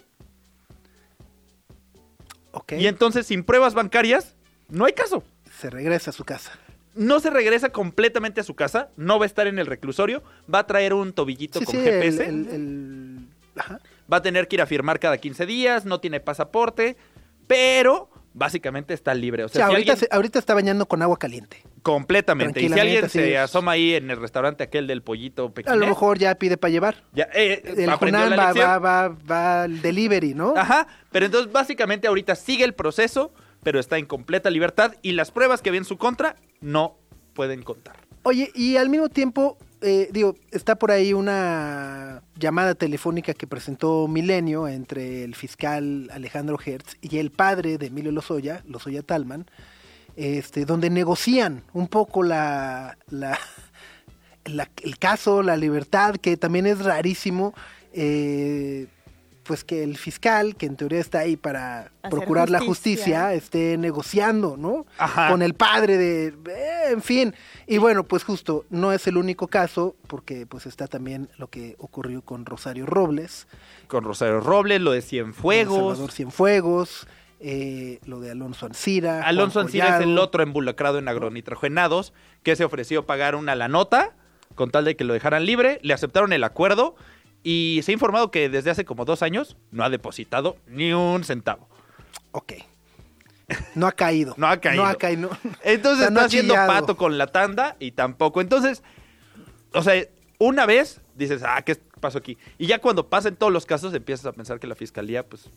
Speaker 4: Y entonces, sin pruebas bancarias, no hay caso.
Speaker 2: se regresa a su casa.
Speaker 4: no se regresa completamente a su casa, no va a estar en el reclusorio, va a traer un tobillito
Speaker 2: Sí,
Speaker 4: con
Speaker 2: sí,
Speaker 4: GPS,
Speaker 2: el- el- el- ajá.
Speaker 4: va a tener que ir a firmar cada 15 días, no tiene pasaporte, pero básicamente está libre. O
Speaker 2: O sea,
Speaker 4: si
Speaker 2: ahorita,
Speaker 4: alguien-
Speaker 2: se- ahorita está bañando con agua caliente.
Speaker 4: completamente. Y si alguien se asoma ahí en el restaurante aquel del pollito
Speaker 2: A
Speaker 4: pequeño,
Speaker 2: lo mejor ya pide para llevar.
Speaker 4: ya eh,
Speaker 2: El
Speaker 4: aprendió
Speaker 2: Junan
Speaker 4: la
Speaker 2: va, va, va, va al delivery, ¿no?
Speaker 4: Ajá, pero entonces básicamente ahorita sigue el proceso, pero está en completa libertad y las pruebas que había en su contra no pueden contar.
Speaker 2: Oye, y al mismo tiempo, eh, digo, está por ahí una llamada telefónica que presentó Milenio entre el fiscal Alejandro Hertz y el padre de Emilio Lozoya, Lozoya Talman, este, donde negocian un poco la, la- (laughs) el caso, la libertad, que también es rarísimo, eh, pues que el fiscal, que en teoría está ahí para
Speaker 3: Hacer
Speaker 2: procurar la
Speaker 3: justicia.
Speaker 2: esté negociando, ¿no?
Speaker 4: Ajá.
Speaker 2: Con el padre de, eh, en fin. Y bueno, pues justo, no es el único caso, porque pues está también lo que ocurrió con Rosario Robles,
Speaker 4: Con Rosario Robles, lo de
Speaker 2: con
Speaker 4: Cienfuegos.
Speaker 2: Salvador Cienfuegos, eh, lo de Alonso Ancira.
Speaker 4: Alonso
Speaker 2: Juan
Speaker 4: Ancira es el otro involucrado en agronitrogenados que se ofreció pagar una la nota con tal de que lo dejaran libre. Le aceptaron el acuerdo y se ha informado que desde hace como dos años no ha depositado ni un centavo.
Speaker 2: Ok. No ha caído. (laughs)
Speaker 4: No ha caído.
Speaker 2: No ha caído.
Speaker 4: Entonces
Speaker 2: O sea, no
Speaker 4: está
Speaker 2: ha
Speaker 4: haciendo pato con la tanda y tampoco. Entonces, o sea, una vez dices, ah, ¿qué pasó aquí? Y ya cuando pasen todos los casos empiezas a pensar que la fiscalía, pues,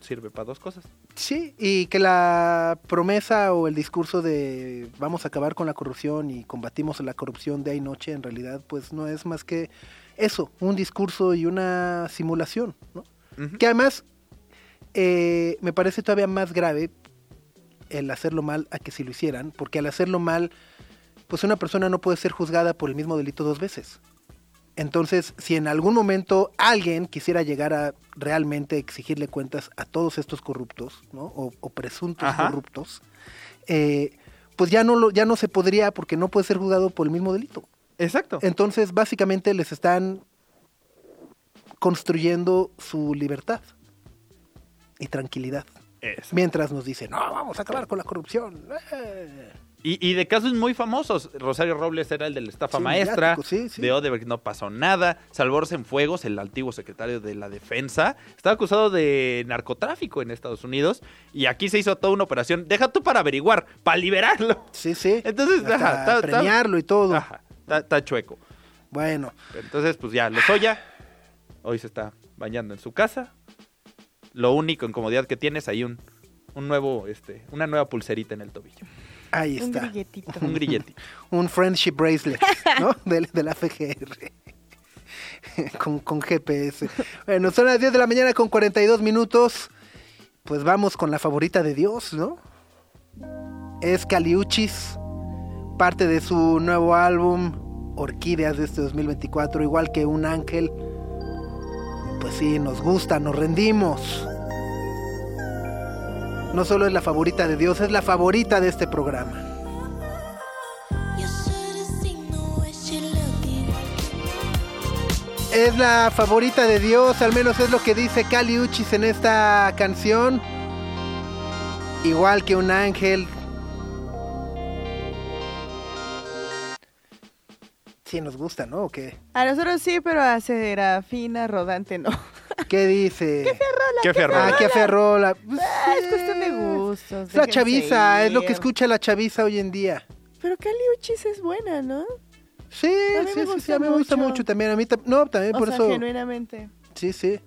Speaker 4: sirve para dos cosas.
Speaker 2: Sí, y que la promesa o el discurso de vamos a acabar con la corrupción y combatimos la corrupción de ahí noche, en realidad, pues no es más que eso, un discurso y una simulación, ¿no? Que además eh, me parece todavía más grave el hacerlo mal a que si lo hicieran, porque al hacerlo mal, pues una persona no puede ser juzgada por el mismo delito dos veces. Entonces, si en algún momento alguien quisiera llegar a realmente exigirle cuentas a todos estos corruptos, ¿no? O, o presuntos
Speaker 4: Ajá.
Speaker 2: corruptos, eh, pues ya no lo, ya no se podría porque no puede ser juzgado por el mismo delito.
Speaker 4: Exacto.
Speaker 2: Entonces, básicamente les están construyendo su libertad y tranquilidad. Mientras nos dicen, no, vamos a acabar con la corrupción. Eh.
Speaker 4: Y, y de casos muy famosos, Rosario Robles era el de la estafa
Speaker 2: Sí,
Speaker 4: maestra,
Speaker 2: mediático, sí, sí.
Speaker 4: de Odebrecht no pasó nada, Salvador Cienfuegos, el antiguo secretario de la defensa, estaba acusado de narcotráfico en Estados Unidos y aquí se hizo toda una operación, deja tú para averiguar, para liberarlo.
Speaker 2: Sí, sí.
Speaker 4: Entonces, está-
Speaker 2: premiarlo y todo.
Speaker 4: Ajá, está, está chueco.
Speaker 2: Bueno,
Speaker 4: Entonces, pues ya, Lozoya hoy se está bañando en su casa. Lo único incomodidad que tiene es ahí un, un nuevo, este, una nueva pulserita en el tobillo.
Speaker 2: ahí
Speaker 3: Un
Speaker 2: está.
Speaker 3: grilletito.
Speaker 4: Un grillete. (laughs)
Speaker 2: Un friendship bracelet, ¿no? (laughs) Del, de la FGR. (laughs) con, con GPS. Bueno, son las 10 de la mañana con 42 minutos. Pues vamos con la favorita de Dios, ¿no? Es Caliuchis, parte de su nuevo álbum, Orquídeas de este 2024, igual que un ángel. Pues sí, nos gusta, nos rendimos. No solo es la favorita de Dios, es la favorita de este programa. Es la favorita de Dios, al menos es lo que dice Cali Uchis en esta canción. Igual que un ángel. Sí, nos gusta, ¿no? ¿O qué?
Speaker 3: A nosotros sí, pero a Serafina Rodante no. (laughs)
Speaker 2: ¿Qué dice?
Speaker 4: Qué fea rola.
Speaker 2: Ah, qué fea rola. Pues,
Speaker 3: Ah, es cuestión de gustos.
Speaker 2: Es la chaviza, es lo que escucha la chaviza hoy en día.
Speaker 3: Pero Cali Uchis es buena, ¿no?
Speaker 2: Sí, sí,
Speaker 3: me
Speaker 2: sí, sí,
Speaker 3: gusta
Speaker 2: a mí me gusta
Speaker 3: mucho.
Speaker 2: mucho también. A mí no, también
Speaker 3: O
Speaker 2: por
Speaker 3: sea,
Speaker 2: eso.
Speaker 3: genuinamente.
Speaker 2: Sí, sí.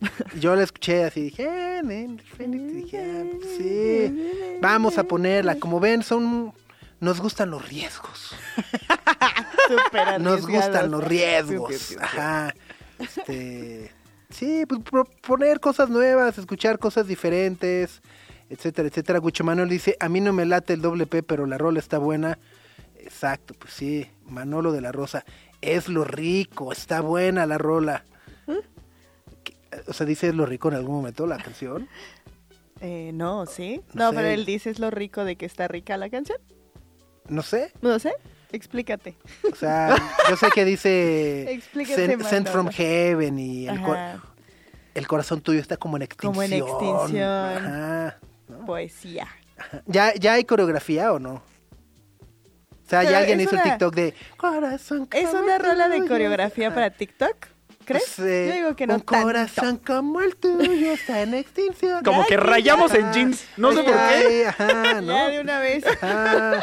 Speaker 2: (laughs) Yo la escuché así, dije, eh, nen, Infinity", dije, ah, pues sí, (laughs) vamos a ponerla. Como ven, son, nos gustan los riesgos, (laughs) nos gustan los riesgos, ajá. Este, sí, pues proponer cosas nuevas, escuchar cosas diferentes, etcétera, etcétera. Gucho Manuel dice, a mí no me late el doble P, pero la rola está buena. Exacto, pues sí, Manolo de la Rosa, es lo rico, está buena la rola. ¿Qué? O sea, dice es lo rico en algún momento la canción. (laughs)
Speaker 3: Eh, no, ¿sí?
Speaker 2: No
Speaker 3: No,
Speaker 2: sé.
Speaker 3: pero él dice es lo rico de que está rica la canción.
Speaker 2: No sé,
Speaker 3: No sé. Explícate.
Speaker 2: o sea, yo sé que dice (laughs)
Speaker 3: Explícate,
Speaker 2: send, send from heaven y el, cor- el corazón tuyo está como en extinción.
Speaker 3: Como en extinción.
Speaker 2: Ajá. ¿no?
Speaker 3: Poesía.
Speaker 2: ¿Ya, ¿Ya hay coreografía o no? O sea,
Speaker 3: Pero
Speaker 2: ya alguien hizo
Speaker 3: una-
Speaker 2: el TikTok de corazón.
Speaker 3: ¿Es una rola de
Speaker 2: tuyo".
Speaker 3: coreografía
Speaker 2: Ajá.
Speaker 3: para TikTok? ¿Crees?
Speaker 2: Pues, eh,
Speaker 3: Yo digo que no
Speaker 2: Un
Speaker 3: tanto.
Speaker 2: corazón como el tuyo está en extinción.
Speaker 4: Como que rayamos en jeans. No sé por qué.
Speaker 2: Ay, Ajá, (laughs) ¿no?
Speaker 3: Ya de una vez.
Speaker 2: Ajá,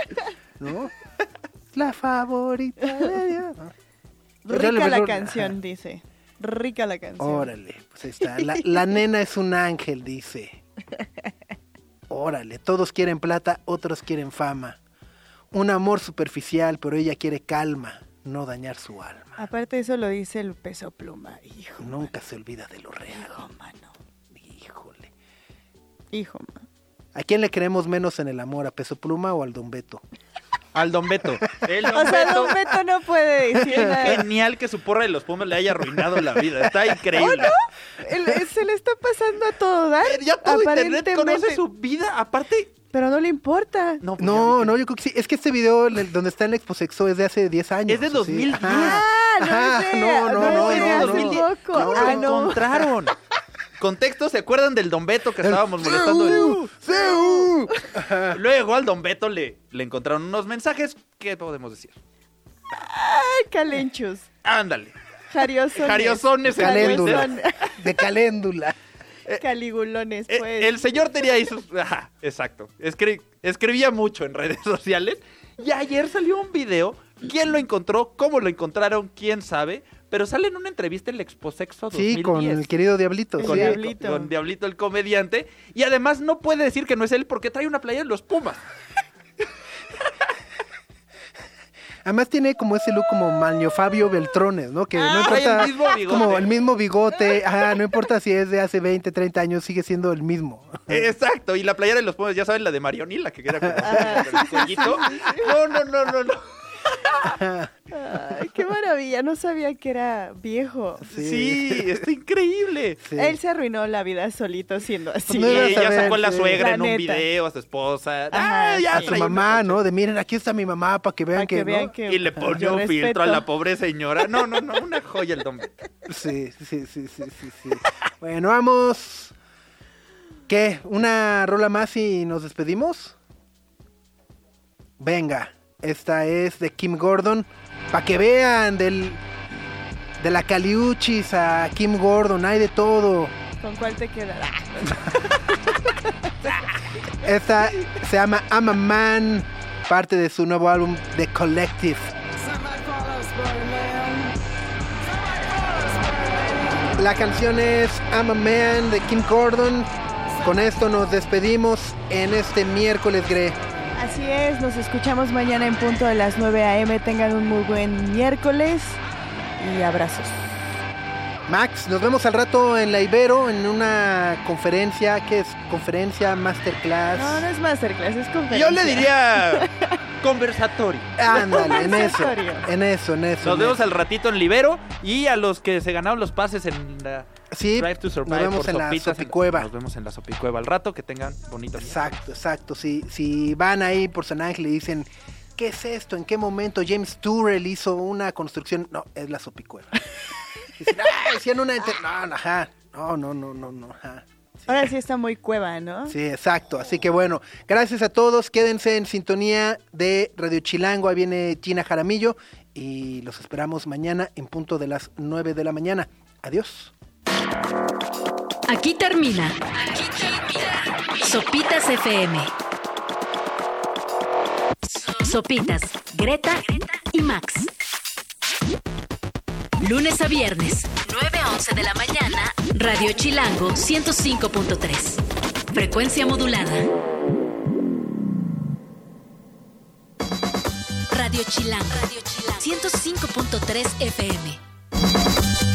Speaker 2: ¿no? La favorita de (laughs) Dios.
Speaker 3: Rica la
Speaker 2: mejor-
Speaker 3: canción, dice. Rica la canción.
Speaker 2: Órale, pues ahí está. La, la (laughs) nena es un ángel, dice. Órale, todos quieren plata, otros quieren fama. Un amor superficial, pero ella quiere calma, no dañar su alma.
Speaker 3: Aparte eso lo dice el peso pluma. Hijo,
Speaker 2: Nunca se olvida de lo real.
Speaker 3: hijo, mano.
Speaker 2: Híjole.
Speaker 3: Hijo, mano.
Speaker 2: ¿A quién le queremos menos en el amor? ¿A Peso Pluma o al Don Beto?
Speaker 4: Al Don Beto. El
Speaker 3: O sea,
Speaker 4: Beto.
Speaker 3: Don Beto no puede decir nada.
Speaker 4: Genial que su porra de los Pumas le haya arruinado la vida. Está increíble.
Speaker 3: El- se le está pasando a todo dar.
Speaker 4: Eh, Ya todo internet conoce su vida. Aparte,
Speaker 3: Pero no le importa.
Speaker 4: no, pues
Speaker 2: No, no, yo creo que sí. Es que este video el- donde está el Exposexo es de hace 10 años.
Speaker 4: Es de
Speaker 2: sí.
Speaker 4: 2010.
Speaker 2: Ajá.
Speaker 3: Ah, no
Speaker 2: Ajá,
Speaker 3: es de-
Speaker 2: no, no,
Speaker 3: no
Speaker 2: no,
Speaker 3: es de
Speaker 2: no,
Speaker 3: hace
Speaker 2: no.
Speaker 3: poco.
Speaker 4: que- ¿Cómo
Speaker 3: Ah,
Speaker 4: lo
Speaker 3: no.
Speaker 4: encontraron? Contexto, ¿se acuerdan del Don Beto que estábamos molestando? Luego al Don Beto le, le encontraron unos mensajes. ¿Qué podemos decir?
Speaker 3: Ay, calenchus.
Speaker 4: Ándale.
Speaker 3: Jariosones.
Speaker 4: Jariosones,
Speaker 2: Caléndula. De caléndula. (laughs)
Speaker 3: Caligulones,
Speaker 4: Eh,
Speaker 3: pues.
Speaker 4: El señor tenía ahí sus... Ajá, exacto. Escri- escribía mucho en redes (laughs) sociales. Y ayer salió un video. ¿Quién lo encontró? ¿Cómo lo encontraron? ¿Quién sabe? Pero sale en una entrevista en el Exposexo 2010.
Speaker 2: Sí, con el querido Diablito.
Speaker 4: Con,
Speaker 2: sí.
Speaker 3: Diablito.
Speaker 4: con Diablito el comediante. Y además no puede decir que no es él porque trae una playa de los Pumas.
Speaker 2: Además tiene como ese look como Maño Fabio Beltrones, ¿no? Que no
Speaker 4: Ah,
Speaker 2: importa,
Speaker 4: el mismo bigote.
Speaker 2: como el mismo bigote, ajá, no importa si es de hace 20, 30 años, sigue siendo el mismo.
Speaker 4: Exacto. Y la playera de los Pumas, ya saben, la de Marionil, la que queda con el cuellito. No, no, no, no, no.
Speaker 3: Ay, qué maravilla. No sabía que era viejo.
Speaker 4: Sí, está increíble.
Speaker 2: Sí.
Speaker 3: Él se arruinó la vida solito siendo así.
Speaker 2: No
Speaker 4: Sí,
Speaker 2: ibas a
Speaker 4: ella
Speaker 2: ver,
Speaker 4: sacó a la suegra
Speaker 3: La
Speaker 4: en un
Speaker 3: neta.
Speaker 4: video, a su esposa.
Speaker 3: Ajá,
Speaker 4: Ah, ya
Speaker 2: a su mamá. ¿no? De miren, aquí está mi mamá para que vean que,
Speaker 3: que
Speaker 2: ¿no?
Speaker 3: que
Speaker 4: Y le pone un filtro
Speaker 3: respeto.
Speaker 4: a la pobre señora. No, no, no, una joya el don
Speaker 2: sí, sí, sí, sí, sí. bueno, vamos. ¿Qué? ¿Una rola más y nos despedimos? Venga, esta es de Kim Gordon. Para que vean del, de la Caliuchis a Kim Gordon, hay de todo.
Speaker 3: ¿Con cuál te quedará? (laughs)
Speaker 2: Esta se llama I'm a Man, parte de su nuevo álbum The Collective. La canción es I'm a Man de Kim Gordon. Con esto nos despedimos en este miércoles, Gre.
Speaker 3: Así es, nos escuchamos mañana en punto de las 9 a.m. Tengan un muy buen miércoles y abrazos.
Speaker 2: Max, nos vemos al rato en la Ibero en una conferencia. ¿Qué es? Conferencia, masterclass.
Speaker 3: No, no es masterclass, es conferencia.
Speaker 4: Yo le diría (laughs) conversatorio.
Speaker 2: Ándale, en eso. En eso, en eso.
Speaker 4: Nos
Speaker 2: en
Speaker 4: vemos
Speaker 2: eso.
Speaker 4: al ratito en Libero y a los que se ganaron los pases en la
Speaker 2: Sí,
Speaker 4: Drive to Survive
Speaker 2: nos vemos
Speaker 4: por
Speaker 2: en la Sopicueva.
Speaker 4: Nos vemos en la Sopicueva al rato. Que tengan bonito.
Speaker 2: Exacto, exacto. Si, si van ahí por San Ángel y dicen, ¿qué es esto? ¿En qué momento James Turrell hizo una construcción? No, es la Sopicueva. (laughs) Dicen, ah, hicieron una... inter-". No, no, ajá. No, no, no, no, no, ajá.
Speaker 3: Ahora sí está muy cueva, ¿no?
Speaker 2: Sí, exacto. Así que bueno, gracias a todos. Quédense en sintonía de Radio Chilango. Ahí viene Gina Jaramillo y los esperamos mañana en punto de las 9 de la mañana. Adiós.
Speaker 1: Aquí termina. Aquí termina. Sopitas FM. Sopitas, Greta y Max. Lunes a viernes, 9 a 11 de la mañana, Radio Chilango 105.3. Frecuencia modulada. Radio Chilango, Radio Chilango 105.3 FM.